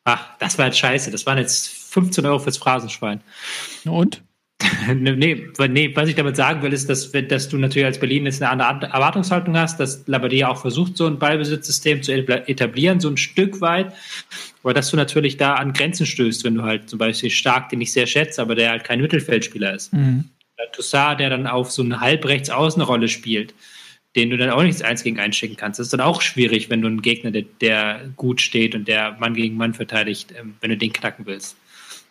Ach, das war jetzt scheiße. Das waren jetzt 15 Euro fürs Phrasenschwein. Und? nee, nee, was ich damit sagen will, ist, dass, dass du natürlich als Berlin jetzt eine andere Erwartungshaltung hast, dass Labadia auch versucht, so ein Ballbesitzsystem zu etablieren, so ein Stück weit, aber dass du natürlich da an Grenzen stößt, wenn du halt zum Beispiel Stark, den ich sehr schätze, aber der halt kein Mittelfeldspieler ist. Mhm. Toussaint, der dann auf so eine Halbrechts-Außenrolle spielt den du dann auch nicht eins gegen eins schicken kannst. Das ist dann auch schwierig, wenn du einen Gegner, der, der gut steht und der Mann gegen Mann verteidigt, ähm, wenn du den knacken willst.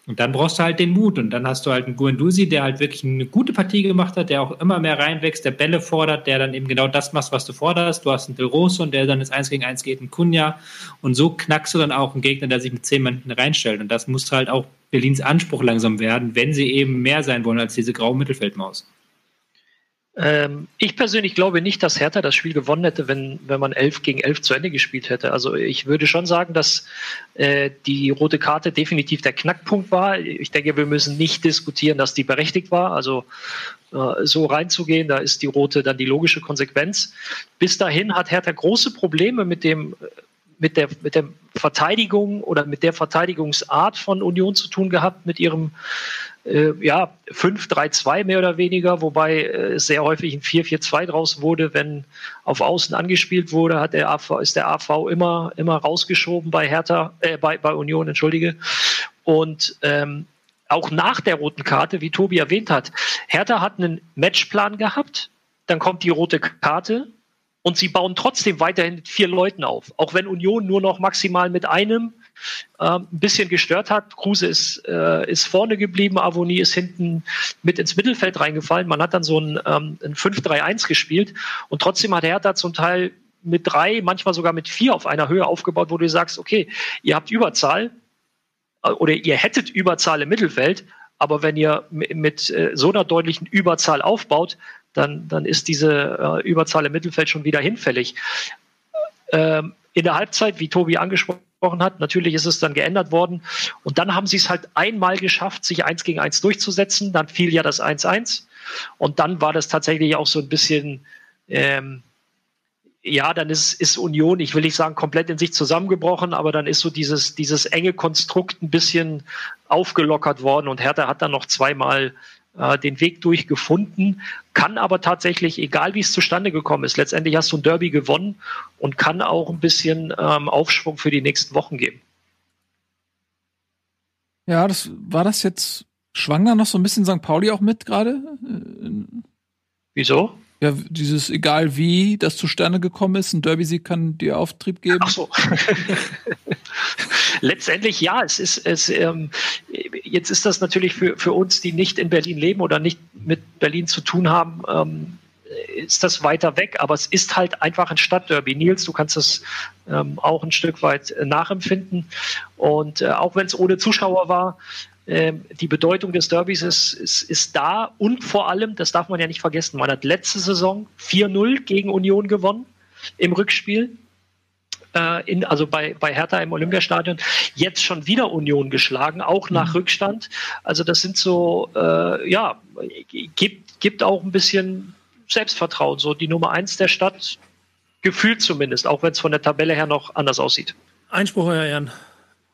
Und dann brauchst du halt den Mut. Und dann hast du halt einen Guendouzi, der halt wirklich eine gute Partie gemacht hat, der auch immer mehr reinwächst, der Bälle fordert, der dann eben genau das macht, was du forderst. Du hast einen Del Rosso, der dann ins Eins gegen Eins geht, einen Kunja. Und so knackst du dann auch einen Gegner, der sich mit zehn Mann reinstellt. Und das muss halt auch Berlins Anspruch langsam werden, wenn sie eben mehr sein wollen als diese graue Mittelfeldmaus. Ähm, ich persönlich glaube nicht, dass Hertha das Spiel gewonnen hätte, wenn, wenn man 11 gegen 11 zu Ende gespielt hätte. Also ich würde schon sagen, dass äh, die rote Karte definitiv der Knackpunkt war. Ich denke, wir müssen nicht diskutieren, dass die berechtigt war. Also äh, so reinzugehen, da ist die rote dann die logische Konsequenz. Bis dahin hat Hertha große Probleme mit dem mit der, mit der Verteidigung oder mit der Verteidigungsart von Union zu tun gehabt, mit ihrem äh, ja, 5-3-2 mehr oder weniger, wobei äh, sehr häufig ein 4-4-2 draus wurde, wenn auf Außen angespielt wurde, hat der AV, ist der AV immer, immer rausgeschoben bei Hertha, äh, bei, bei Union, entschuldige. Und ähm, auch nach der roten Karte, wie Tobi erwähnt hat, Hertha hat einen Matchplan gehabt, dann kommt die rote Karte und sie bauen trotzdem weiterhin mit vier Leuten auf. Auch wenn Union nur noch maximal mit einem ähm, ein bisschen gestört hat. Kruse ist, äh, ist vorne geblieben, Avoni ist hinten mit ins Mittelfeld reingefallen. Man hat dann so ein, ähm, ein 5-3-1 gespielt und trotzdem hat Hertha zum Teil mit drei, manchmal sogar mit vier auf einer Höhe aufgebaut, wo du sagst, okay, ihr habt Überzahl äh, oder ihr hättet Überzahl im Mittelfeld, aber wenn ihr mit äh, so einer deutlichen Überzahl aufbaut, dann, dann ist diese äh, Überzahl im Mittelfeld schon wieder hinfällig. Ähm, in der Halbzeit, wie Tobi angesprochen hat. Natürlich ist es dann geändert worden. Und dann haben sie es halt einmal geschafft, sich eins gegen eins durchzusetzen. Dann fiel ja das 1-1. Und dann war das tatsächlich auch so ein bisschen, ähm, ja, dann ist, ist Union, ich will nicht sagen, komplett in sich zusammengebrochen, aber dann ist so dieses, dieses enge Konstrukt ein bisschen aufgelockert worden und Hertha hat dann noch zweimal äh, den Weg durchgefunden, kann aber tatsächlich, egal wie es zustande gekommen ist, letztendlich hast du ein Derby gewonnen und kann auch ein bisschen ähm, Aufschwung für die nächsten Wochen geben. Ja, das war das jetzt, schwang da noch so ein bisschen St. Pauli auch mit gerade? Wieso? Ja, dieses egal wie das zustande gekommen ist, ein Derby-Sieg kann dir Auftrieb geben. Ach so. Letztendlich ja, es ist es ähm, jetzt ist das natürlich für, für uns, die nicht in Berlin leben oder nicht mit Berlin zu tun haben, ähm, ist das weiter weg, aber es ist halt einfach ein Stadtderby. Nils, du kannst das ähm, auch ein Stück weit nachempfinden. Und äh, auch wenn es ohne Zuschauer war, ähm, die Bedeutung des Derbys ist, ist, ist da und vor allem, das darf man ja nicht vergessen, man hat letzte Saison 4-0 gegen Union gewonnen im Rückspiel. Äh, in, also bei, bei Hertha im Olympiastadion, jetzt schon wieder Union geschlagen, auch nach mhm. Rückstand. Also das sind so, äh, ja, gibt, gibt auch ein bisschen Selbstvertrauen. So die Nummer eins der Stadt, gefühlt zumindest, auch wenn es von der Tabelle her noch anders aussieht. Einspruch, Euer Ehren.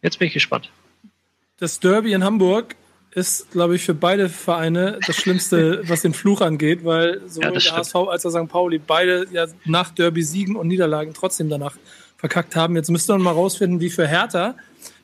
Jetzt bin ich gespannt das Derby in Hamburg ist, glaube ich, für beide Vereine das Schlimmste, was den Fluch angeht, weil sowohl ja, der HSV als auch St. Pauli beide ja nach Derby Siegen und Niederlagen trotzdem danach verkackt haben. Jetzt müsste man mal rausfinden, wie für Hertha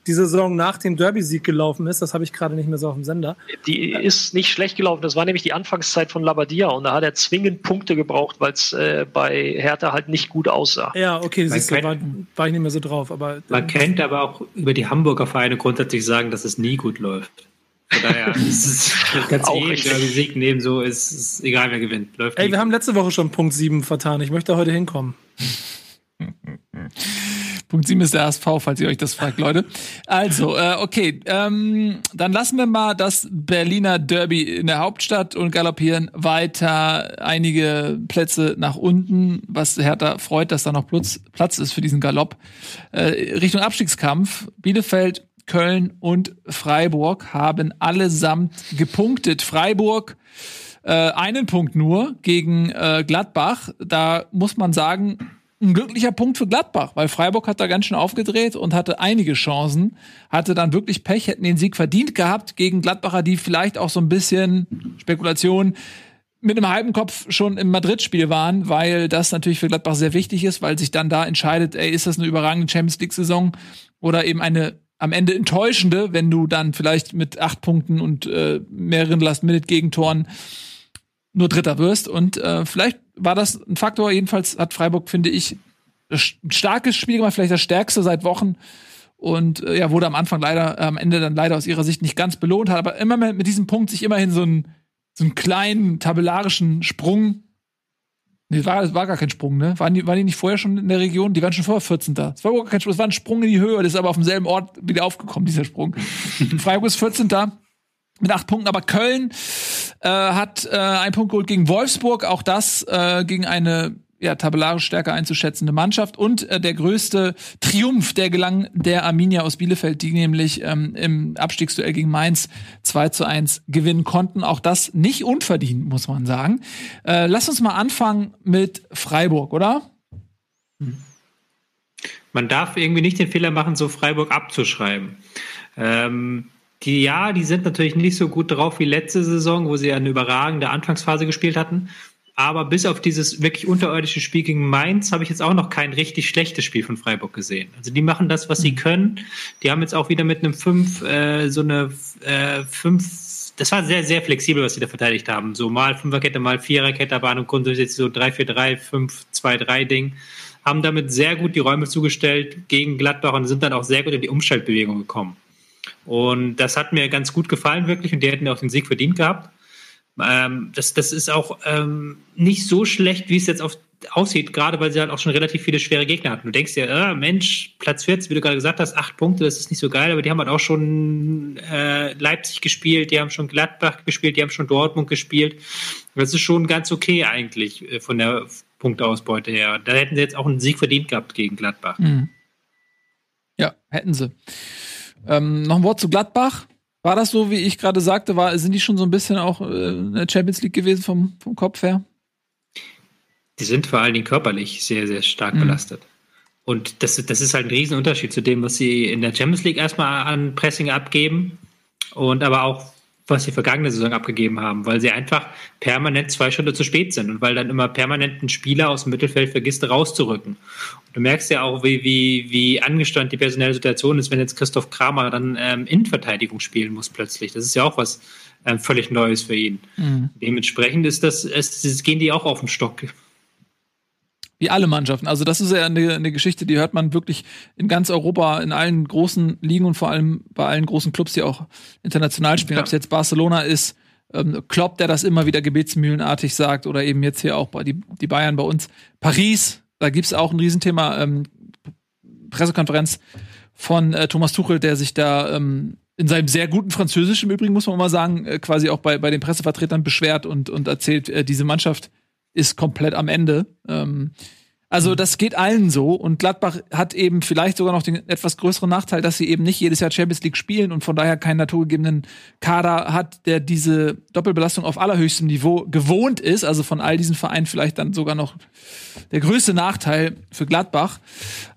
die Saison nach dem Derby-Sieg gelaufen ist. Das habe ich gerade nicht mehr so auf dem Sender. Die ist nicht schlecht gelaufen. Das war nämlich die Anfangszeit von Labadia und da hat er zwingend Punkte gebraucht, weil es äh, bei Hertha halt nicht gut aussah. Ja, okay, siehst du, war, war, ich nicht mehr so drauf. Aber, man kennt aber auch über die Hamburger Vereine grundsätzlich sagen, dass es nie gut läuft. Von daher ist es ganz auch eh Derby-Sieg nehmen, so ist es egal, wer gewinnt. Läuft Ey, wir haben letzte Woche schon Punkt 7 vertan. Ich möchte heute hinkommen. Punkt 7 ist der HSV, falls ihr euch das fragt, Leute. Also, äh, okay, ähm, dann lassen wir mal das Berliner Derby in der Hauptstadt und galoppieren weiter einige Plätze nach unten, was Hertha freut, dass da noch Platz, Platz ist für diesen Galopp. Äh, Richtung Abstiegskampf, Bielefeld, Köln und Freiburg haben allesamt gepunktet. Freiburg äh, einen Punkt nur gegen äh, Gladbach. Da muss man sagen, ein glücklicher Punkt für Gladbach, weil Freiburg hat da ganz schön aufgedreht und hatte einige Chancen, hatte dann wirklich Pech, hätten den Sieg verdient gehabt gegen Gladbacher, die vielleicht auch so ein bisschen Spekulation mit einem halben Kopf schon im Madrid-Spiel waren, weil das natürlich für Gladbach sehr wichtig ist, weil sich dann da entscheidet, ey, ist das eine überragende Champions League-Saison oder eben eine am Ende enttäuschende, wenn du dann vielleicht mit acht Punkten und äh, mehreren Last-Minute-Gegentoren nur Dritter wirst. Und äh, vielleicht war das ein Faktor. Jedenfalls hat Freiburg, finde ich, ein starkes Spiel gemacht, vielleicht das stärkste seit Wochen. Und äh, ja, wurde am Anfang leider, äh, am Ende dann leider aus ihrer Sicht nicht ganz belohnt, hat aber immer mit, mit diesem Punkt sich immerhin so einen, so einen kleinen tabellarischen Sprung. Nee, war, das war gar kein Sprung, ne? Waren die, waren die nicht vorher schon in der Region? Die waren schon vorher 14. Da. Es war gar kein Sprung, es war ein Sprung in die Höhe, das ist aber auf demselben Ort wieder aufgekommen, dieser Sprung. Freiburg ist 14 mit acht Punkten. Aber Köln äh, hat äh, einen Punkt geholt gegen Wolfsburg. Auch das äh, gegen eine ja, tabellarisch stärker einzuschätzende Mannschaft. Und äh, der größte Triumph, der gelang der Arminia aus Bielefeld, die nämlich ähm, im Abstiegsduell gegen Mainz 2 zu 1 gewinnen konnten. Auch das nicht unverdient, muss man sagen. Äh, lass uns mal anfangen mit Freiburg, oder? Man darf irgendwie nicht den Fehler machen, so Freiburg abzuschreiben. Ähm, die, ja, die sind natürlich nicht so gut drauf wie letzte Saison, wo sie eine überragende Anfangsphase gespielt hatten. Aber bis auf dieses wirklich unterirdische Spiel gegen Mainz habe ich jetzt auch noch kein richtig schlechtes Spiel von Freiburg gesehen. Also die machen das, was sie können. Die haben jetzt auch wieder mit einem 5 äh, so eine 5 äh, das war sehr, sehr flexibel, was sie da verteidigt haben. So mal Fünferkette, mal Viererkette, aber an und grundsätzlich so 3-4-3, 5-2-3-Ding. Haben damit sehr gut die Räume zugestellt gegen Gladbach und sind dann auch sehr gut in die Umschaltbewegung gekommen. Und das hat mir ganz gut gefallen, wirklich. Und die hätten auch den Sieg verdient gehabt. Ähm, das, das ist auch ähm, nicht so schlecht, wie es jetzt auf, aussieht, gerade weil sie halt auch schon relativ viele schwere Gegner hatten. Du denkst dir, äh, Mensch, Platz 14, wie du gerade gesagt hast, acht Punkte, das ist nicht so geil, aber die haben halt auch schon äh, Leipzig gespielt, die haben schon Gladbach gespielt, die haben schon Dortmund gespielt. Das ist schon ganz okay eigentlich äh, von der Punkteausbeute her. Da hätten sie jetzt auch einen Sieg verdient gehabt gegen Gladbach. Mhm. Ja, hätten sie. Ähm, noch ein Wort zu Gladbach. War das so, wie ich gerade sagte, war, sind die schon so ein bisschen auch äh, in der Champions League gewesen vom, vom Kopf her? Die sind vor allen Dingen körperlich sehr, sehr stark mhm. belastet. Und das, das ist halt ein Riesenunterschied zu dem, was sie in der Champions League erstmal an Pressing abgeben und aber auch was sie vergangene Saison abgegeben haben, weil sie einfach permanent zwei Schritte zu spät sind und weil dann immer permanent ein Spieler aus dem Mittelfeld vergisst, rauszurücken. Und du merkst ja auch, wie, wie, wie angespannt die personelle Situation ist, wenn jetzt Christoph Kramer dann ähm, Innenverteidigung spielen muss plötzlich. Das ist ja auch was ähm, völlig Neues für ihn. Mhm. Dementsprechend ist das, es, gehen die auch auf den Stock. Wie alle Mannschaften. Also das ist ja eine, eine Geschichte, die hört man wirklich in ganz Europa, in allen großen Ligen und vor allem bei allen großen Clubs, die auch international spielen. Ja. Ob es jetzt Barcelona ist, ähm, Klopp, der das immer wieder gebetsmühlenartig sagt, oder eben jetzt hier auch bei die, die Bayern bei uns. Paris, da gibt's auch ein Riesenthema, ähm, Pressekonferenz von äh, Thomas Tuchel, der sich da ähm, in seinem sehr guten Französisch im Übrigen, muss man mal sagen, äh, quasi auch bei, bei den Pressevertretern beschwert und, und erzählt, äh, diese Mannschaft ist komplett am Ende. Ähm, also das geht allen so und Gladbach hat eben vielleicht sogar noch den etwas größeren Nachteil, dass sie eben nicht jedes Jahr Champions League spielen und von daher keinen naturgegebenen Kader hat, der diese Doppelbelastung auf allerhöchstem Niveau gewohnt ist. Also von all diesen Vereinen vielleicht dann sogar noch der größte Nachteil für Gladbach.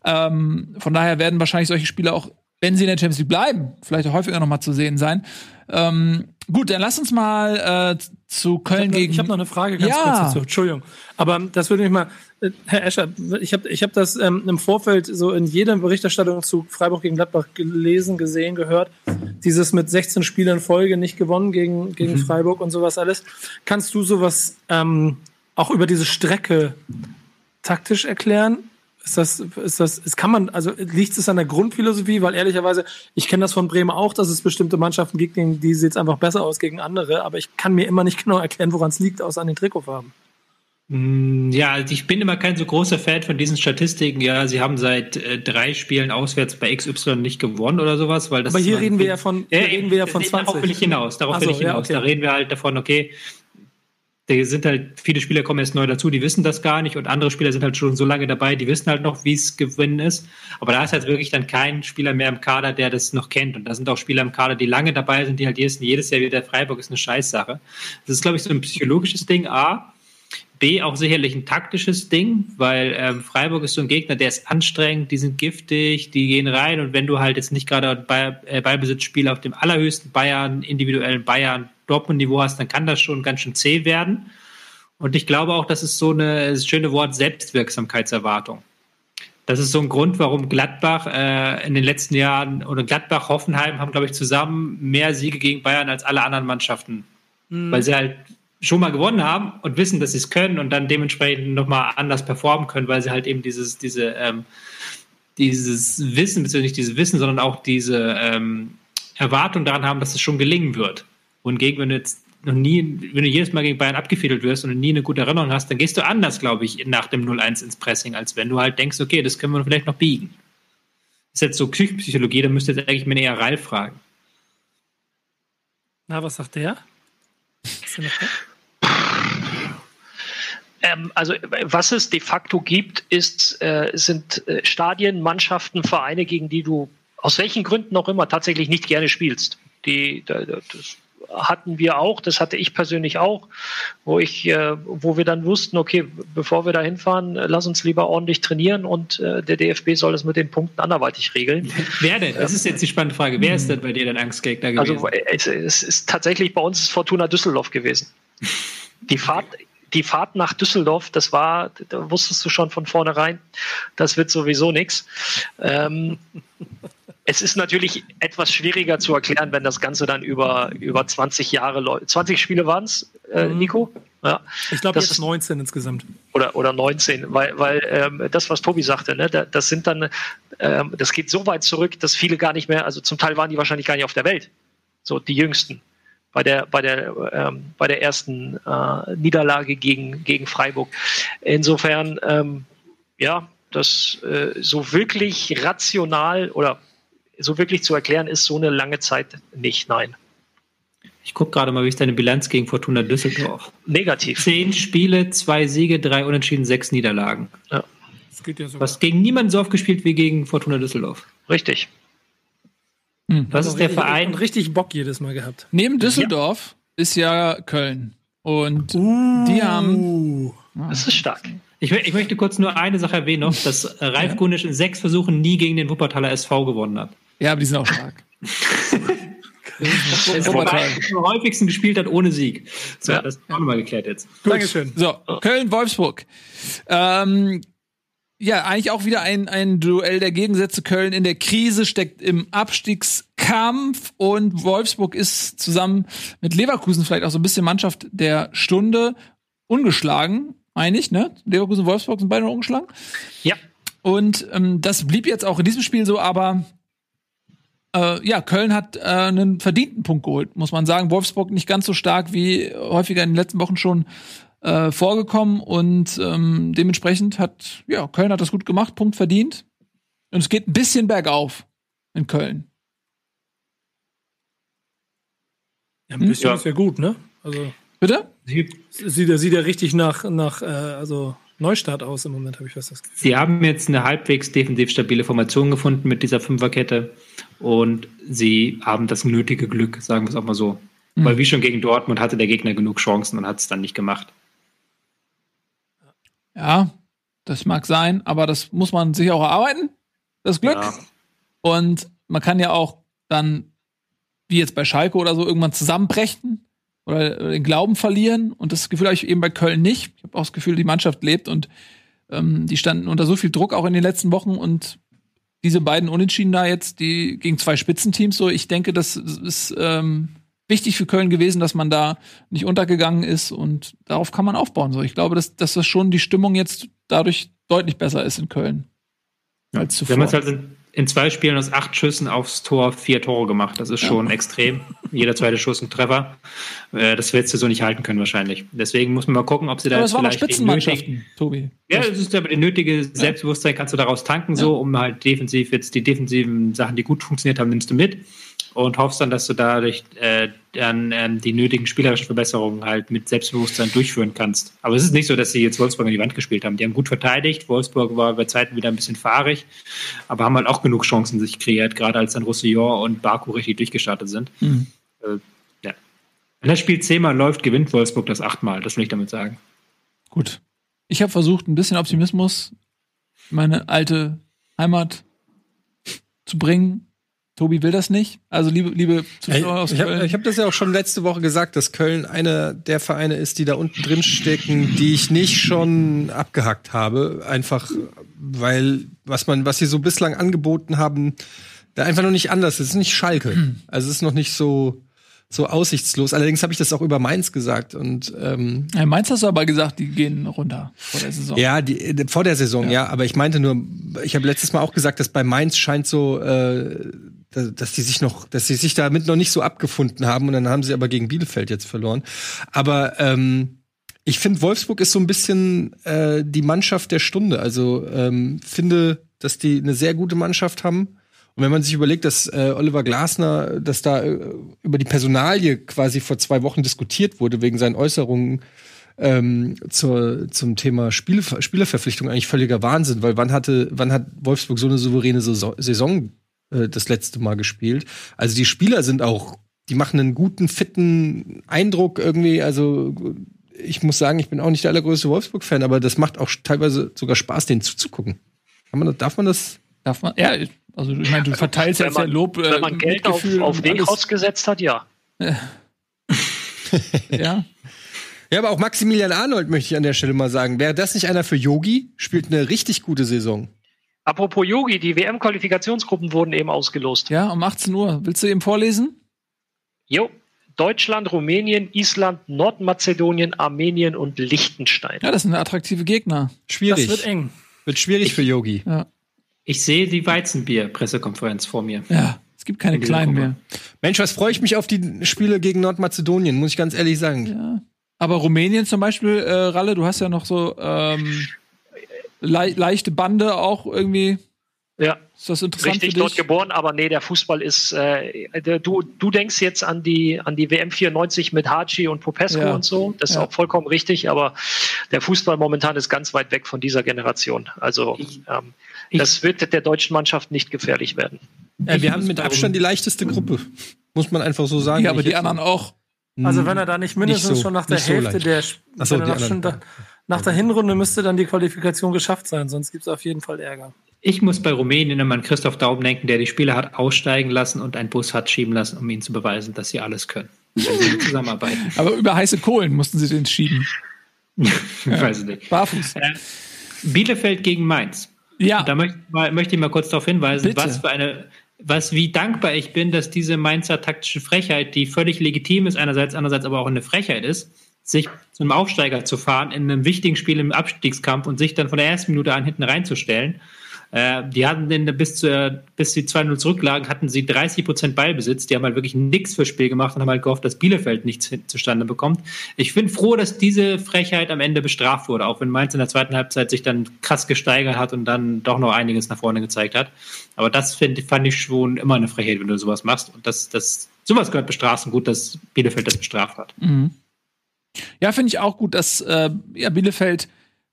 Ähm, von daher werden wahrscheinlich solche Spiele auch, wenn sie in der Champions League bleiben, vielleicht auch häufiger noch mal zu sehen sein. Ähm, gut, dann lass uns mal äh, zu Köln ich noch, gegen. Ich habe noch eine Frage ganz ja. kurz dazu. Entschuldigung. Aber das würde mich mal, äh, Herr Escher, ich habe ich hab das ähm, im Vorfeld so in jeder Berichterstattung zu Freiburg gegen Gladbach gelesen, gesehen, gehört. Dieses mit 16 Spielen Folge nicht gewonnen gegen, gegen mhm. Freiburg und sowas alles. Kannst du sowas ähm, auch über diese Strecke taktisch erklären? Ist das, ist das, ist, kann man, also liegt es an der Grundphilosophie? Weil ehrlicherweise, ich kenne das von Bremen auch, dass es bestimmte Mannschaften gibt, die sieht es einfach besser aus gegen andere, aber ich kann mir immer nicht genau erklären, woran es liegt, außer an den Trikotfarben. Mm, ja, also ich bin immer kein so großer Fan von diesen Statistiken. Ja, sie haben seit äh, drei Spielen auswärts bei XY nicht gewonnen oder sowas, weil das. Aber hier reden wir ja von, hier äh, reden wir ja von 20. Darauf will ich hinaus. Darauf so, will ich hinaus. Ja, okay. Da reden wir halt davon, okay, da sind halt, viele Spieler kommen erst neu dazu, die wissen das gar nicht und andere Spieler sind halt schon so lange dabei, die wissen halt noch, wie es gewinnen ist. Aber da ist halt wirklich dann kein Spieler mehr im Kader, der das noch kennt. Und da sind auch Spieler im Kader, die lange dabei sind, die halt jedes, jedes Jahr wieder Freiburg ist eine Scheißsache. Das ist, glaube ich, so ein psychologisches Ding, A. B, auch sicherlich ein taktisches Ding, weil ähm, Freiburg ist so ein Gegner, der ist anstrengend, die sind giftig, die gehen rein und wenn du halt jetzt nicht gerade bei, äh, Ballbesitzspiel auf dem allerhöchsten Bayern, individuellen Bayern Dortmund-Niveau hast, dann kann das schon ganz schön zäh werden. Und ich glaube auch, das ist so eine das schöne Wort Selbstwirksamkeitserwartung. Das ist so ein Grund, warum Gladbach äh, in den letzten Jahren oder Gladbach, Hoffenheim haben, glaube ich, zusammen mehr Siege gegen Bayern als alle anderen Mannschaften. Mhm. Weil sie halt schon mal gewonnen haben und wissen, dass sie es können und dann dementsprechend nochmal anders performen können, weil sie halt eben dieses, diese, ähm, dieses Wissen, beziehungsweise nicht dieses Wissen, sondern auch diese ähm, Erwartung daran haben, dass es schon gelingen wird. Wohingegen, wenn du jetzt noch nie, wenn du jedes Mal gegen Bayern abgefädelt wirst und nie eine gute Erinnerung hast, dann gehst du anders, glaube ich, nach dem 0-1 ins Pressing, als wenn du halt denkst, okay, das können wir vielleicht noch biegen. Das ist jetzt so Psychologie, da müsste jetzt eigentlich mir eher Ralf fragen. Na, was sagt der? Ist der? Ähm, also was es de facto gibt, ist, äh, sind äh, Stadien, Mannschaften, Vereine, gegen die du aus welchen Gründen auch immer tatsächlich nicht gerne spielst. Die, das hatten wir auch, das hatte ich persönlich auch, wo ich, äh, wo wir dann wussten, okay, bevor wir da hinfahren, lass uns lieber ordentlich trainieren und äh, der DFB soll das mit den Punkten anderweitig regeln. Wer denn? Das ist jetzt die spannende Frage. Wer ist denn bei dir dein Angstgegner Also gewesen? es, es ist tatsächlich bei uns Fortuna Düsseldorf gewesen. Die Fahrt, die Fahrt nach Düsseldorf, das war, da wusstest du schon von vornherein, das wird sowieso nichts. Ähm, es ist natürlich etwas schwieriger zu erklären, wenn das Ganze dann über, über 20 Jahre läuft. 20 Spiele waren es, äh, Nico? Ja. Ich glaube, Das ist- 19 insgesamt. oder, oder 19, weil, weil ähm, das, was Tobi sagte, ne, da- das sind dann, ähm, das geht so weit zurück, dass viele gar nicht mehr, also zum Teil waren die wahrscheinlich gar nicht auf der Welt, so die jüngsten bei der bei der ähm, bei der ersten äh, Niederlage gegen gegen Freiburg. Insofern, ähm, ja, das äh, so wirklich rational oder so wirklich zu erklären ist so eine lange Zeit nicht. Nein, Ich gucke gerade mal, wie ist deine Bilanz gegen Fortuna Düsseldorf? negativ. Zehn Spiele, zwei Siege, drei Unentschieden, sechs Niederlagen. Das geht ja sogar. hast gegen niemanden so oft gespielt wie gegen Fortuna Düsseldorf. Richtig. Was ist der Und Verein? richtig Bock jedes Mal gehabt. Neben Düsseldorf ist ja Köln. Und die haben. Uh, Das ist stark. Ich, ich möchte kurz nur eine Sache erwähnen noch, dass äh, Ralf Gunisch in sechs Versuchen nie gegen den Wuppertaler SV gewonnen hat. Ja, aber die sind auch stark. Wobei er am häufigsten gespielt hat ohne Sieg. So, Ja. das haben wir mal geklärt jetzt. Dankeschön. So, Köln-Wolfsburg. Ähm, ja, eigentlich auch wieder ein, ein Duell der Gegensätze. Köln in der Krise steckt im Abstiegskampf und Wolfsburg ist zusammen mit Leverkusen vielleicht auch so ein bisschen Mannschaft der Stunde ungeschlagen, einig, ne? Leverkusen und Wolfsburg sind beide noch ungeschlagen. Ja. Und ähm, das blieb jetzt auch in diesem Spiel so, aber äh, ja, Köln hat äh, einen verdienten Punkt geholt, muss man sagen. Wolfsburg nicht ganz so stark wie häufiger in den letzten Wochen schon äh, vorgekommen und ähm, dementsprechend hat, ja, Köln hat das gut gemacht, Punkt verdient. Und es geht ein bisschen bergauf in Köln. Ja, ein bisschen Ja. ist ja gut, ne? Also Bitte? sieht ja, sieht ja richtig nach, nach äh, also Neustart aus im Moment, habe ich was das Gefühl. Sie haben jetzt eine halbwegs defensiv stabile Formation gefunden mit dieser Fünferkette und sie haben das nötige Glück, sagen wir es auch mal so. Weil wie schon gegen Dortmund hatte der Gegner genug Chancen und hat es dann nicht gemacht. Ja, das mag sein, aber das muss man sich auch erarbeiten, das Glück. Ja. Und man kann ja auch dann, wie jetzt bei Schalke oder so, irgendwann zusammenbrechen oder den Glauben verlieren. Und das Gefühl habe ich eben bei Köln nicht. Ich habe auch das Gefühl, die Mannschaft lebt und ähm, die standen unter so viel Druck auch in den letzten Wochen und diese beiden Unentschieden da jetzt, die gegen zwei Spitzenteams, so, ich denke, das ist ähm, wichtig für Köln gewesen, dass man da nicht untergegangen ist und darauf kann man aufbauen. So, ich glaube, dass, dass das schon die Stimmung jetzt dadurch deutlich besser ist in Köln als Wir zuvor. haben jetzt halt in, in zwei Spielen aus acht Schüssen aufs Tor vier Tore gemacht. Das ist schon extrem. Jeder zweite Schuss ein Treffer. Äh, das willst du so nicht halten können wahrscheinlich. Deswegen muss man mal gucken, ob sie da Aber jetzt vielleicht den nötigen, Spitzenmannschaften, Tobi. Ja, das ist aber das nötige Selbstbewusstsein kannst du daraus tanken, so, um halt defensiv jetzt die defensiven Sachen, die gut funktioniert haben, nimmst du mit und hoffst dann, dass du dadurch äh, dann ähm, die nötigen spielerischen Verbesserungen halt mit Selbstbewusstsein durchführen kannst. Aber es ist nicht so, dass sie jetzt Wolfsburg an die Wand gespielt haben. Die haben gut verteidigt. Wolfsburg war bei Zeiten wieder ein bisschen fahrig, aber haben halt auch genug Chancen sich kreiert, gerade als dann Roussillon und Baku richtig durchgestartet sind. Mhm. Äh, ja. Wenn das Spiel zehnmal läuft, gewinnt Wolfsburg das achtmal. Das will ich damit sagen. Gut. Ich habe versucht, ein bisschen Optimismus in meine alte Heimat zu bringen. Tobi will das nicht. Also liebe, liebe Zuschauer aus Ich habe Köln. ich hab das ja auch schon letzte Woche gesagt, dass Köln einer der Vereine ist, die da unten drin stecken, die ich nicht schon abgehackt habe. Einfach, weil was man, was sie so bislang angeboten haben, da einfach noch nicht anders ist. Es ist nicht Schalke. Also es ist noch nicht so, so aussichtslos. Allerdings habe ich das auch über Mainz gesagt. Und ähm, ja, Mainz hast du aber gesagt, die gehen runter vor der Saison. ja, die, äh, vor der Saison, ja. Aber ich meinte nur, ich habe letztes Mal auch gesagt, dass bei Mainz scheint so, äh, dass die sich noch, dass sie sich damit noch nicht so abgefunden haben und dann haben sie aber gegen Bielefeld jetzt verloren. Aber ähm, ich finde, Wolfsburg ist so ein bisschen äh, die Mannschaft der Stunde. Also ähm, finde, dass die eine sehr gute Mannschaft haben. Und wenn man sich überlegt, dass äh, Oliver Glasner, dass da äh, über die Personalie quasi vor zwei Wochen diskutiert wurde wegen seinen Äußerungen ähm, zur, zum Thema Spiel, Spielerverpflichtung eigentlich völliger Wahnsinn, weil wann hatte, wann hat Wolfsburg so eine souveräne Saison, Saison äh, das letzte Mal gespielt? Also die Spieler sind auch die machen einen guten, fitten Eindruck irgendwie. Also ich muss sagen, ich bin auch nicht der allergrößte Wolfsburg-Fan, aber das macht auch teilweise sogar Spaß, denen zuzugucken. Kann man, darf man das? Darf man? Ja, also ich meine, du verteilst Wenn jetzt ja man- Lob. äh, Wenn man Geld auf, auf und Weg alles. ausgesetzt hat, ja. Ja. Ja, aber auch Maximilian Arnold möchte ich an der Stelle mal sagen. Wäre das nicht einer für Yogi? Spielt eine richtig gute Saison. Apropos Yogi, die WM-Qualifikationsgruppen wurden eben ausgelost. ja, um 18 Uhr. Willst du eben vorlesen? Jo. Deutschland, Rumänien, Island, Nordmazedonien, Armenien und Liechtenstein. Ja, das sind attraktive Gegner. Schwierig. Das wird eng. Wird schwierig für Yogi. Ich sehe die Weizenbier-Pressekonferenz vor mir. Ja, es gibt keine kleinen mehr. Mensch, was freue ich mich auf die Spiele gegen Nordmazedonien, muss ich ganz ehrlich sagen. Ja. Aber Rumänien zum Beispiel, äh, Ralle, du hast ja noch so ähm, le leichte Bande auch irgendwie. Ja, Ist das interessant richtig für dort geboren, aber nee, der Fußball ist. Äh, der- du, du denkst jetzt an die an die WM 94 mit Haci und Popescu Ja. und so. Das ist Ja. auch vollkommen richtig, aber der Fußball momentan ist ganz weit weg von dieser Generation. Also ähm, ich- das wird der deutschen Mannschaft nicht gefährlich werden. Ich wir haben mit Abstand die leichteste Gruppe. Muss man einfach so sagen. Ja, aber Ich die anderen auch. Also wenn er da nicht mindestens Nicht so- schon nach der so Hälfte leicht. der, Ach so, wenn er nach, schon da, nach der Hinrunde müsste dann die Qualifikation geschafft sein, sonst gibt es auf jeden Fall Ärger. Ich muss bei Rumänien immer an Christoph Daum denken, der die Spieler hat aussteigen lassen und einen Bus hat schieben lassen, um ihnen zu beweisen, dass sie alles können. Wenn sie zusammenarbeiten. Aber über heiße Kohlen mussten sie den schieben. ich weiß es nicht. Barfuß. Äh, Bielefeld gegen Mainz. Ja, Da möchte, mal, möchte ich mal kurz darauf hinweisen, Bitte. was für eine, was wie dankbar ich bin, dass diese Mainzer taktische Frechheit, die völlig legitim ist, einerseits, andererseits aber auch eine Frechheit ist, sich zu einem Aufsteiger zu fahren in einem wichtigen Spiel im Abstiegskampf und sich dann von der ersten Minute an hinten reinzustellen. Äh, die hatten denn bis, zur, bis sie 2-0 zurücklagen, hatten sie 30 Prozent Ballbesitz. Die haben halt wirklich nichts fürs Spiel gemacht und haben halt gehofft, dass Bielefeld nichts zustande bekommt. Ich bin froh, dass diese Frechheit am Ende bestraft wurde, auch wenn Mainz in der zweiten Halbzeit sich dann krass gesteigert hat und dann doch noch einiges nach vorne gezeigt hat. Aber das find, fand ich schon immer eine Frechheit, wenn du sowas machst. Und das, das, sowas gehört bestraft und gut, dass Bielefeld das bestraft hat. Ja, finde ich auch gut, dass äh, ja, Bielefeld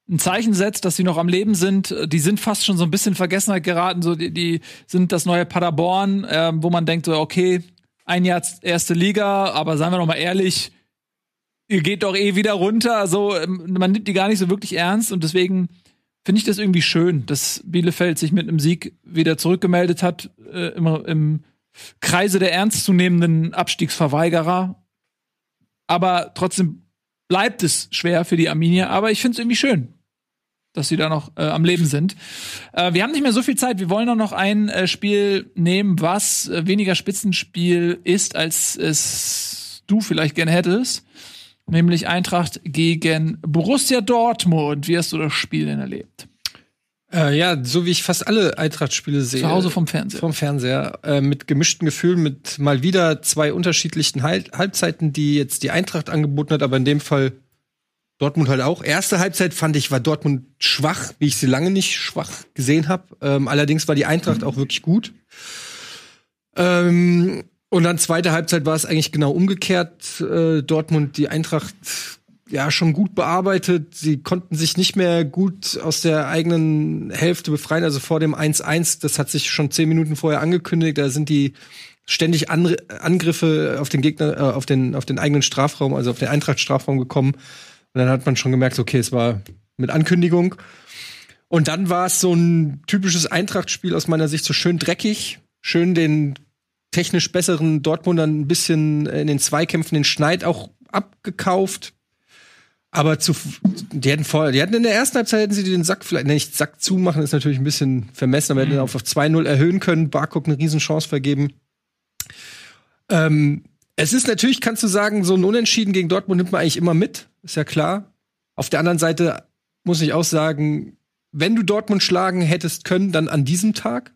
ein Zeichen setzt, dass sie noch am Leben sind. Die sind fast schon so ein bisschen Vergessenheit geraten. So, die, die sind das neue Paderborn, äh, wo man denkt, so, okay, ein Jahr erste Liga, aber seien wir noch mal ehrlich, ihr geht doch eh wieder runter. So, ähm, man nimmt die gar nicht so wirklich ernst und deswegen finde ich das irgendwie schön, dass Bielefeld sich mit einem Sieg wieder zurückgemeldet hat äh, im, im Kreise der ernstzunehmenden Abstiegsverweigerer. Aber trotzdem bleibt es schwer für die Arminia, aber ich finde es irgendwie schön, dass sie da noch äh, am Leben sind. Äh, wir haben nicht mehr so viel Zeit. Wir wollen auch noch ein äh, Spiel nehmen, was äh, weniger Spitzenspiel ist, als es du vielleicht gerne hättest. Nämlich Eintracht gegen Borussia Dortmund. Wie hast du das Spiel denn erlebt? Äh, ja, so wie ich fast alle Eintracht-Spiele sehe. Zu Hause vom Fernseher. Vom Fernseher. Äh, mit gemischten Gefühlen, mit mal wieder zwei unterschiedlichen Halb Halbzeiten, die jetzt die Eintracht angeboten hat, aber in dem Fall Dortmund halt auch. Erste Halbzeit fand ich, war Dortmund schwach, wie ich sie lange nicht schwach gesehen habe. Ähm, allerdings war die Eintracht auch wirklich gut. Ähm, und dann zweite Halbzeit war es eigentlich genau umgekehrt. Äh, Dortmund, die Eintracht, ja, schon gut bearbeitet. Sie konnten sich nicht mehr gut aus der eigenen Hälfte befreien. Also vor dem 1-1, das hat sich schon zehn Minuten vorher angekündigt. Da sind die ständig Anri Angriffe auf den Gegner, äh, auf den, auf den eigenen Strafraum, also auf den Eintracht-Strafraum gekommen. Und dann hat man schon gemerkt, okay, es war mit Ankündigung. Und dann war es so ein typisches Eintracht-Spiel aus meiner Sicht so schön dreckig, schön den technisch besseren Dortmundern ein bisschen in den Zweikämpfen den Schneid auch abgekauft. Aber zu, die hätten vor, die hätten in der ersten Halbzeit hätten sie den Sack vielleicht, ne, nicht Sack zumachen, ist natürlich ein bisschen vermessen, aber hätten Mhm. auf, auf 2-0 erhöhen können, Barkok eine Riesenchance vergeben. Ähm, es ist natürlich, kannst du sagen, so ein Unentschieden gegen Dortmund nimmt man eigentlich immer mit, ist ja klar. Auf der anderen Seite muss ich auch sagen, wenn du Dortmund schlagen hättest können, dann an diesem Tag.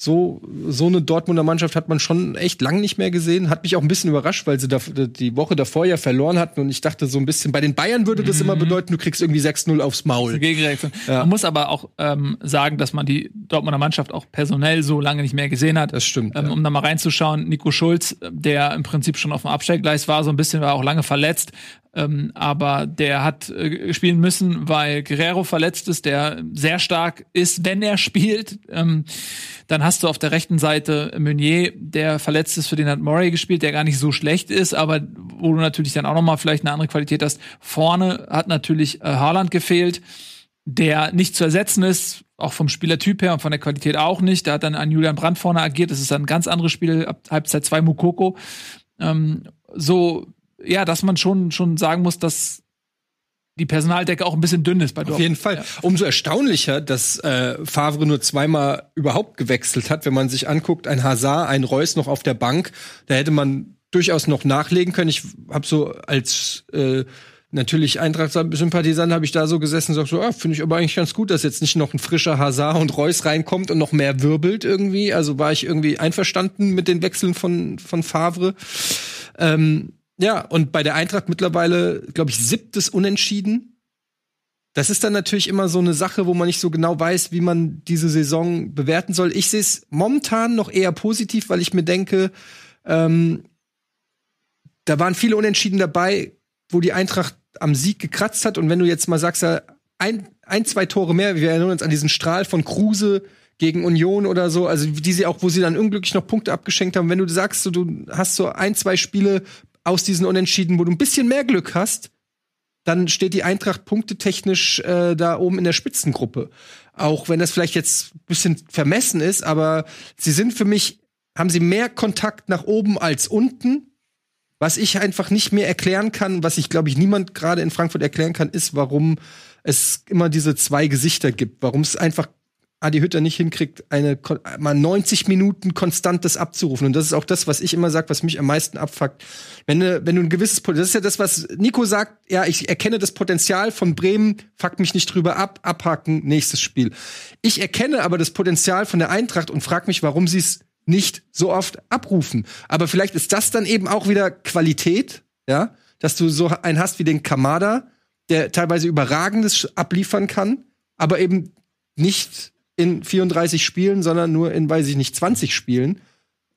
So, so eine Dortmunder Mannschaft hat man schon echt lang nicht mehr gesehen. Hat mich auch ein bisschen überrascht, weil sie da, die Woche davor ja verloren hatten. Und ich dachte so ein bisschen, bei den Bayern würde das immer bedeuten, du kriegst irgendwie 6-0 aufs Maul. Gegenreaktion. Ja. Man muss aber auch ähm, sagen, dass man die Dortmunder Mannschaft auch personell so lange nicht mehr gesehen hat. Das stimmt, Ähm, ja. Um da mal reinzuschauen, Nico Schulz, der im Prinzip schon auf dem Abstellgleis war, so ein bisschen war auch lange verletzt, Ähm, aber der hat äh, spielen müssen, weil Guerrero verletzt ist, der sehr stark ist, wenn er spielt. Ähm, dann hast du auf der rechten Seite Meunier, der verletzt ist, für den hat Murray gespielt, der gar nicht so schlecht ist, aber wo du natürlich dann auch noch mal vielleicht eine andere Qualität hast. Vorne hat natürlich äh, Haaland gefehlt, der nicht zu ersetzen ist, auch vom Spielertyp her und von der Qualität auch nicht. Da hat dann ein Julian Brandt vorne agiert. Das ist dann ein ganz anderes Spiel ab Halbzeit 2 Mukoko. Ähm, so ja, dass man schon, schon sagen muss, dass die Personaldecke auch ein bisschen dünn ist bei Dortmund. Auf jeden Fall. Ja. Umso erstaunlicher, dass äh, Favre nur zweimal überhaupt gewechselt hat. Wenn man sich anguckt, ein Hazard, ein Reus noch auf der Bank, da hätte man durchaus noch nachlegen können. Ich habe so als äh, natürlich Eintracht-Sympathisant habe ich da so gesessen und so, ah, finde ich aber eigentlich ganz gut, dass jetzt nicht noch ein frischer Hazard und Reus reinkommt und noch mehr wirbelt irgendwie. Also war ich irgendwie einverstanden mit den Wechseln von, von Favre. Ähm, ja, und bei der Eintracht mittlerweile, glaube ich, siebtes Unentschieden. Das ist dann natürlich immer so eine Sache, wo man nicht so genau weiß, wie man diese Saison bewerten soll. Ich sehe es momentan noch eher positiv, weil ich mir denke, ähm, da waren viele Unentschieden dabei, wo die Eintracht am Sieg gekratzt hat. Und wenn du jetzt mal sagst, ein, ein zwei Tore mehr, wir erinnern uns an diesen Strahl von Kruse gegen Union oder so, also die sie auch, wo sie dann unglücklich noch Punkte abgeschenkt haben. Wenn du sagst, so, du hast so ein, zwei Spiele aus diesen Unentschieden, wo du ein bisschen mehr Glück hast, dann steht die Eintracht punktetechnisch äh, da oben in der Spitzengruppe. Auch wenn das vielleicht jetzt ein bisschen vermessen ist, aber sie sind für mich, haben sie mehr Kontakt nach oben als unten. Was ich einfach nicht mehr erklären kann, was ich glaube ich niemand gerade in Frankfurt erklären kann, ist, warum es immer diese zwei Gesichter gibt, warum es einfach Adi Hütter nicht hinkriegt, eine mal 90 Minuten konstantes abzurufen. Und das ist auch das, was ich immer sage, was mich am meisten abfuckt. Wenn, du, wenn du ein gewisses Potenzial, das ist ja das, was Nico sagt, ja, ich erkenne das Potenzial von Bremen, fuck mich nicht drüber ab, abhaken, nächstes Spiel. Ich erkenne aber das Potenzial von der Eintracht und frag mich, warum sie es nicht so oft abrufen. Aber vielleicht ist das dann eben auch wieder Qualität, ja, dass du so einen hast wie den Kamada, der teilweise überragendes abliefern kann, aber eben nicht in 34 Spielen, sondern nur in, weiß ich nicht, 20 Spielen.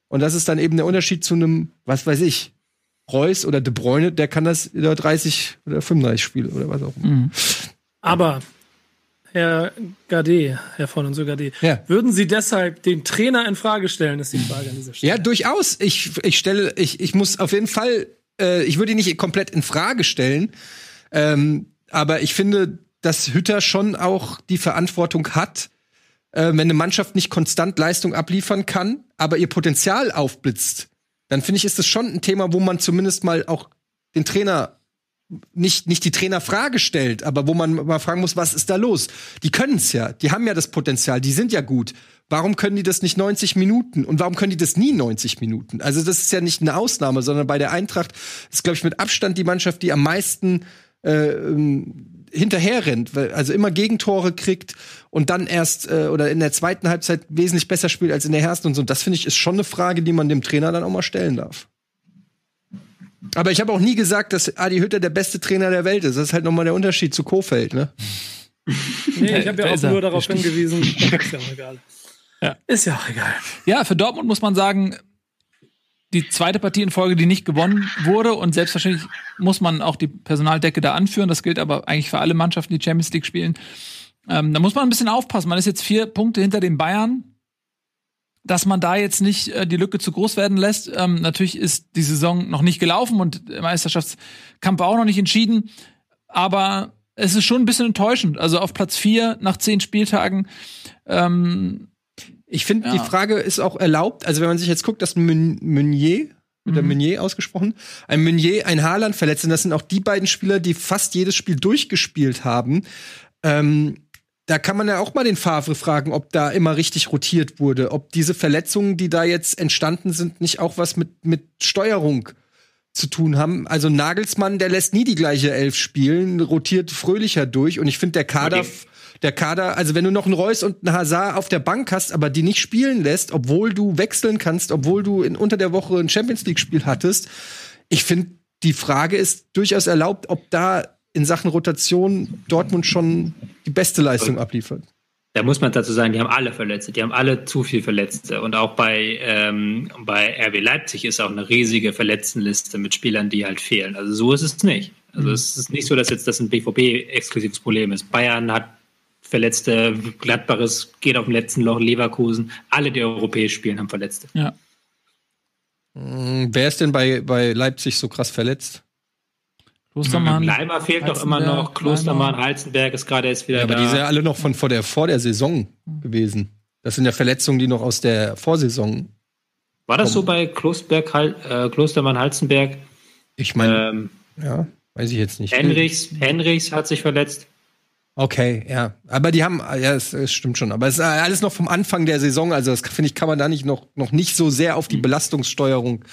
Und das ist dann eben der Unterschied zu einem, was weiß ich, Reus oder De Bruyne, der kann das über 30 oder 35 Spiele oder was auch immer. Mhm. Aber Herr Gade, Herr von und so Gade, ja. würden Sie deshalb den Trainer in Frage stellen, ist die Frage an dieser Stelle. Ja, durchaus. Ich, ich stelle, ich, ich muss auf jeden Fall, äh, ich würde ihn nicht komplett in Frage stellen, ähm, aber ich finde, dass Hütter schon auch die Verantwortung hat, äh, wenn eine Mannschaft nicht konstant Leistung abliefern kann, aber ihr Potenzial aufblitzt, dann finde ich, ist das schon ein Thema, wo man zumindest mal auch den Trainer nicht, nicht die Trainerfrage stellt, aber wo man mal fragen muss, was ist da los? Die können es ja, die haben ja das Potenzial, die sind ja gut. Warum können die das nicht 90 Minuten? Und warum können die das nie 90 Minuten? Also das ist ja nicht eine Ausnahme, sondern bei der Eintracht ist, glaube ich, mit Abstand die Mannschaft, die am meisten äh, ähm, hinterher rennt, also immer Gegentore kriegt und dann erst äh, oder in der zweiten Halbzeit wesentlich besser spielt als in der ersten und so. Das finde ich ist schon eine Frage, die man dem Trainer dann auch mal stellen darf. Aber ich habe auch nie gesagt, dass Adi Hütter der beste Trainer der Welt ist. Das ist halt nochmal der Unterschied zu Kofeld, ne? nee, ich habe ja auch nur darauf hingewiesen. ist ja auch egal. Ja. Ist ja auch egal. Ja, für Dortmund muss man sagen, die zweite Partie in Folge, die nicht gewonnen wurde. Und selbstverständlich muss man auch die Personaldecke da anführen. Das gilt aber eigentlich für alle Mannschaften, die Champions League spielen. Ähm, da muss man ein bisschen aufpassen. Man ist jetzt vier Punkte hinter den Bayern. Dass man da jetzt nicht äh, die Lücke zu groß werden lässt. Ähm, natürlich ist die Saison noch nicht gelaufen und der Meisterschaftskampf auch noch nicht entschieden. Aber es ist schon ein bisschen enttäuschend. Also auf Platz vier nach zehn Spieltagen ähm, ich finde, ja. die Frage ist auch erlaubt. Also, wenn man sich jetzt guckt, dass Meunier, wird der mhm. Meunier ausgesprochen, ein Meunier, ein Haaland verletzt, und das sind auch die beiden Spieler, die fast jedes Spiel durchgespielt haben. Ähm, da kann man ja auch mal den Favre fragen, ob da immer richtig rotiert wurde, ob diese Verletzungen, die da jetzt entstanden sind, nicht auch was mit, mit Steuerung zu tun haben. Also Nagelsmann, der lässt nie die gleiche Elf spielen, rotiert fröhlicher durch und ich finde der Kader okay der Kader, also wenn du noch einen Reus und einen Hazard auf der Bank hast, aber die nicht spielen lässt, obwohl du wechseln kannst, obwohl du in, unter der Woche ein Champions League Spiel hattest, ich finde, die Frage ist durchaus erlaubt, ob da in Sachen Rotation Dortmund schon die beste Leistung abliefert. Da muss man dazu sagen, die haben alle Verletzte, die haben alle zu viel Verletzte. Und auch bei, ähm, bei RB Leipzig ist auch eine riesige Verletztenliste mit Spielern, die halt fehlen. Also so ist es nicht. Also mhm. es ist nicht so, dass jetzt das ein BVB-exklusives Problem ist. Bayern hat Verletzte, Gladbaches geht auf dem letzten Loch, Leverkusen, alle, die europäisch spielen, haben Verletzte. Ja. Hm, wer ist denn bei, bei Leipzig so krass verletzt? Klostermann. Leimer fehlt doch immer noch. Klostermann, Heizenberg ist gerade erst wieder ja, aber da. die sind ja alle noch von vor der, vor der Saison gewesen. Das sind ja Verletzungen, die noch aus der Vorsaison. War das kommen. so bei Klosberg, äh, Klostermann, Halzenberg? Ich meine, ähm, ja, weiß ich jetzt nicht. Henrichs, Henrichs hat sich verletzt. Okay, ja. Aber die haben, ja, es, es, stimmt schon. Aber es ist alles noch vom Anfang der Saison. Also, das finde ich, kann man da nicht noch, noch nicht so sehr auf die mhm. Belastungssteuerung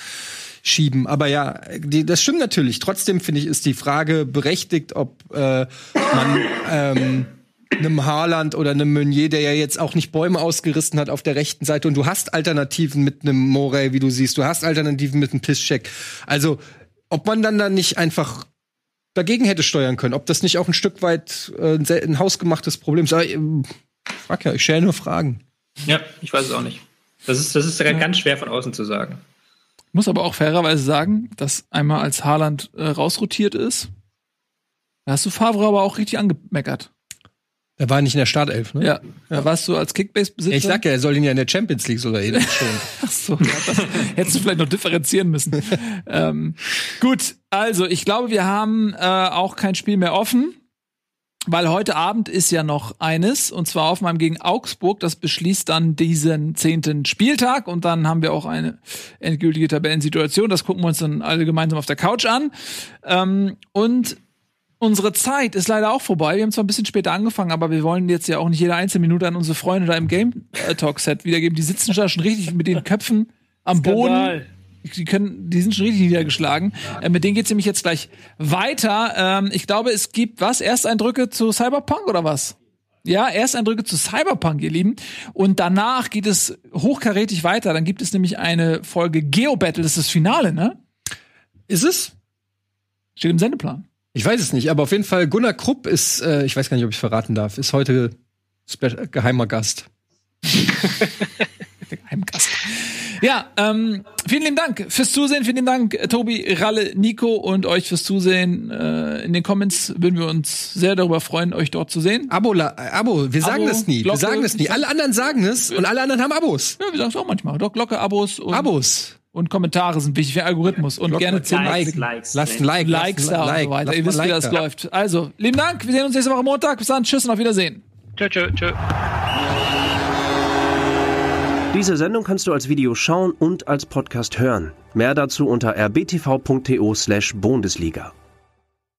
schieben. Aber ja, die, das stimmt natürlich. Trotzdem finde ich, ist die Frage berechtigt, ob äh, man ähm, einem Haaland oder einem Meunier, der ja jetzt auch nicht Bäume ausgerissen hat auf der rechten Seite. Und du hast Alternativen mit einem Morey, wie du siehst. Du hast Alternativen mit einem Pisscheck. Also, ob man dann da nicht einfach dagegen hätte steuern können. Ob das nicht auch ein Stück weit äh, ein, ein hausgemachtes Problem ist. Aber, äh, frag ja, ich stelle nur Fragen. Ja, ich weiß es auch nicht. Das ist, das ist ja. ganz schwer von außen zu sagen. Ich muss aber auch fairerweise sagen, dass einmal als Haaland äh, rausrotiert ist, da hast du Favre aber auch richtig angemeckert. Er war nicht in der Startelf, ne? Ja. Da warst du als Kickbase-Besitzer. Ich sag ja, er soll ihn ja in der Champions League sogar eben schon. Ach so, ja, das hättest du vielleicht noch differenzieren müssen. ähm, gut, also ich glaube, wir haben äh, auch kein Spiel mehr offen. Weil heute Abend ist ja noch eines, und zwar Hoffenheim gegen Augsburg. Das beschließt dann diesen zehnten Spieltag und dann haben wir auch eine endgültige Tabellensituation. Das gucken wir uns dann alle gemeinsam auf der Couch an. Ähm, und Unsere Zeit ist leider auch vorbei. Wir haben zwar ein bisschen später angefangen, aber wir wollen jetzt ja auch nicht jede einzelne Minute an unsere Freunde da im Game Talk Set wiedergeben. Die sitzen da schon richtig mit den Köpfen am Skandal. Boden. Die, können, die sind schon richtig niedergeschlagen. Äh, mit denen geht's nämlich jetzt gleich weiter. Ähm, ich glaube, es gibt was? Ersteindrücke zu Cyberpunk oder was? Ja, Ersteindrücke zu Cyberpunk, ihr Lieben. Und danach geht es hochkarätig weiter. Dann gibt es nämlich eine Folge Geo Battle. Das ist das Finale, ne? Ist es? Steht im Sendeplan. Ich weiß es nicht, aber auf jeden Fall Gunnar Krupp ist, äh, ich weiß gar nicht, ob ich verraten darf, ist heute Spe geheimer Gast. Geheimgast. Ja, ähm, vielen lieben Dank fürs Zusehen. Vielen lieben Dank, Tobi, Ralle, Nico und euch fürs Zusehen. Äh, in den Comments würden wir uns sehr darüber freuen, euch dort zu sehen. Abo, Abo, wir sagen Abo, das nie. Glocke, wir sagen das nie. Alle anderen sagen es und alle anderen haben Abos. Ja, wir sagen es auch manchmal. Doch, Glocke, Abos und Abos. Und Kommentare sind wichtig für Algorithmus. Und Glocke, gerne 10 Likes. Likes. Lasst ein Like. Likes da like, und so weiter. Ihr wisst, wie das da. läuft. Also, lieben Dank. Wir sehen uns nächste Woche Montag. Bis dann. Tschüss und auf Wiedersehen. Tschö, tschö, tschö. Diese Sendung kannst du als Video schauen und als Podcast hören. Mehr dazu unter rbtv.to slash Bundesliga.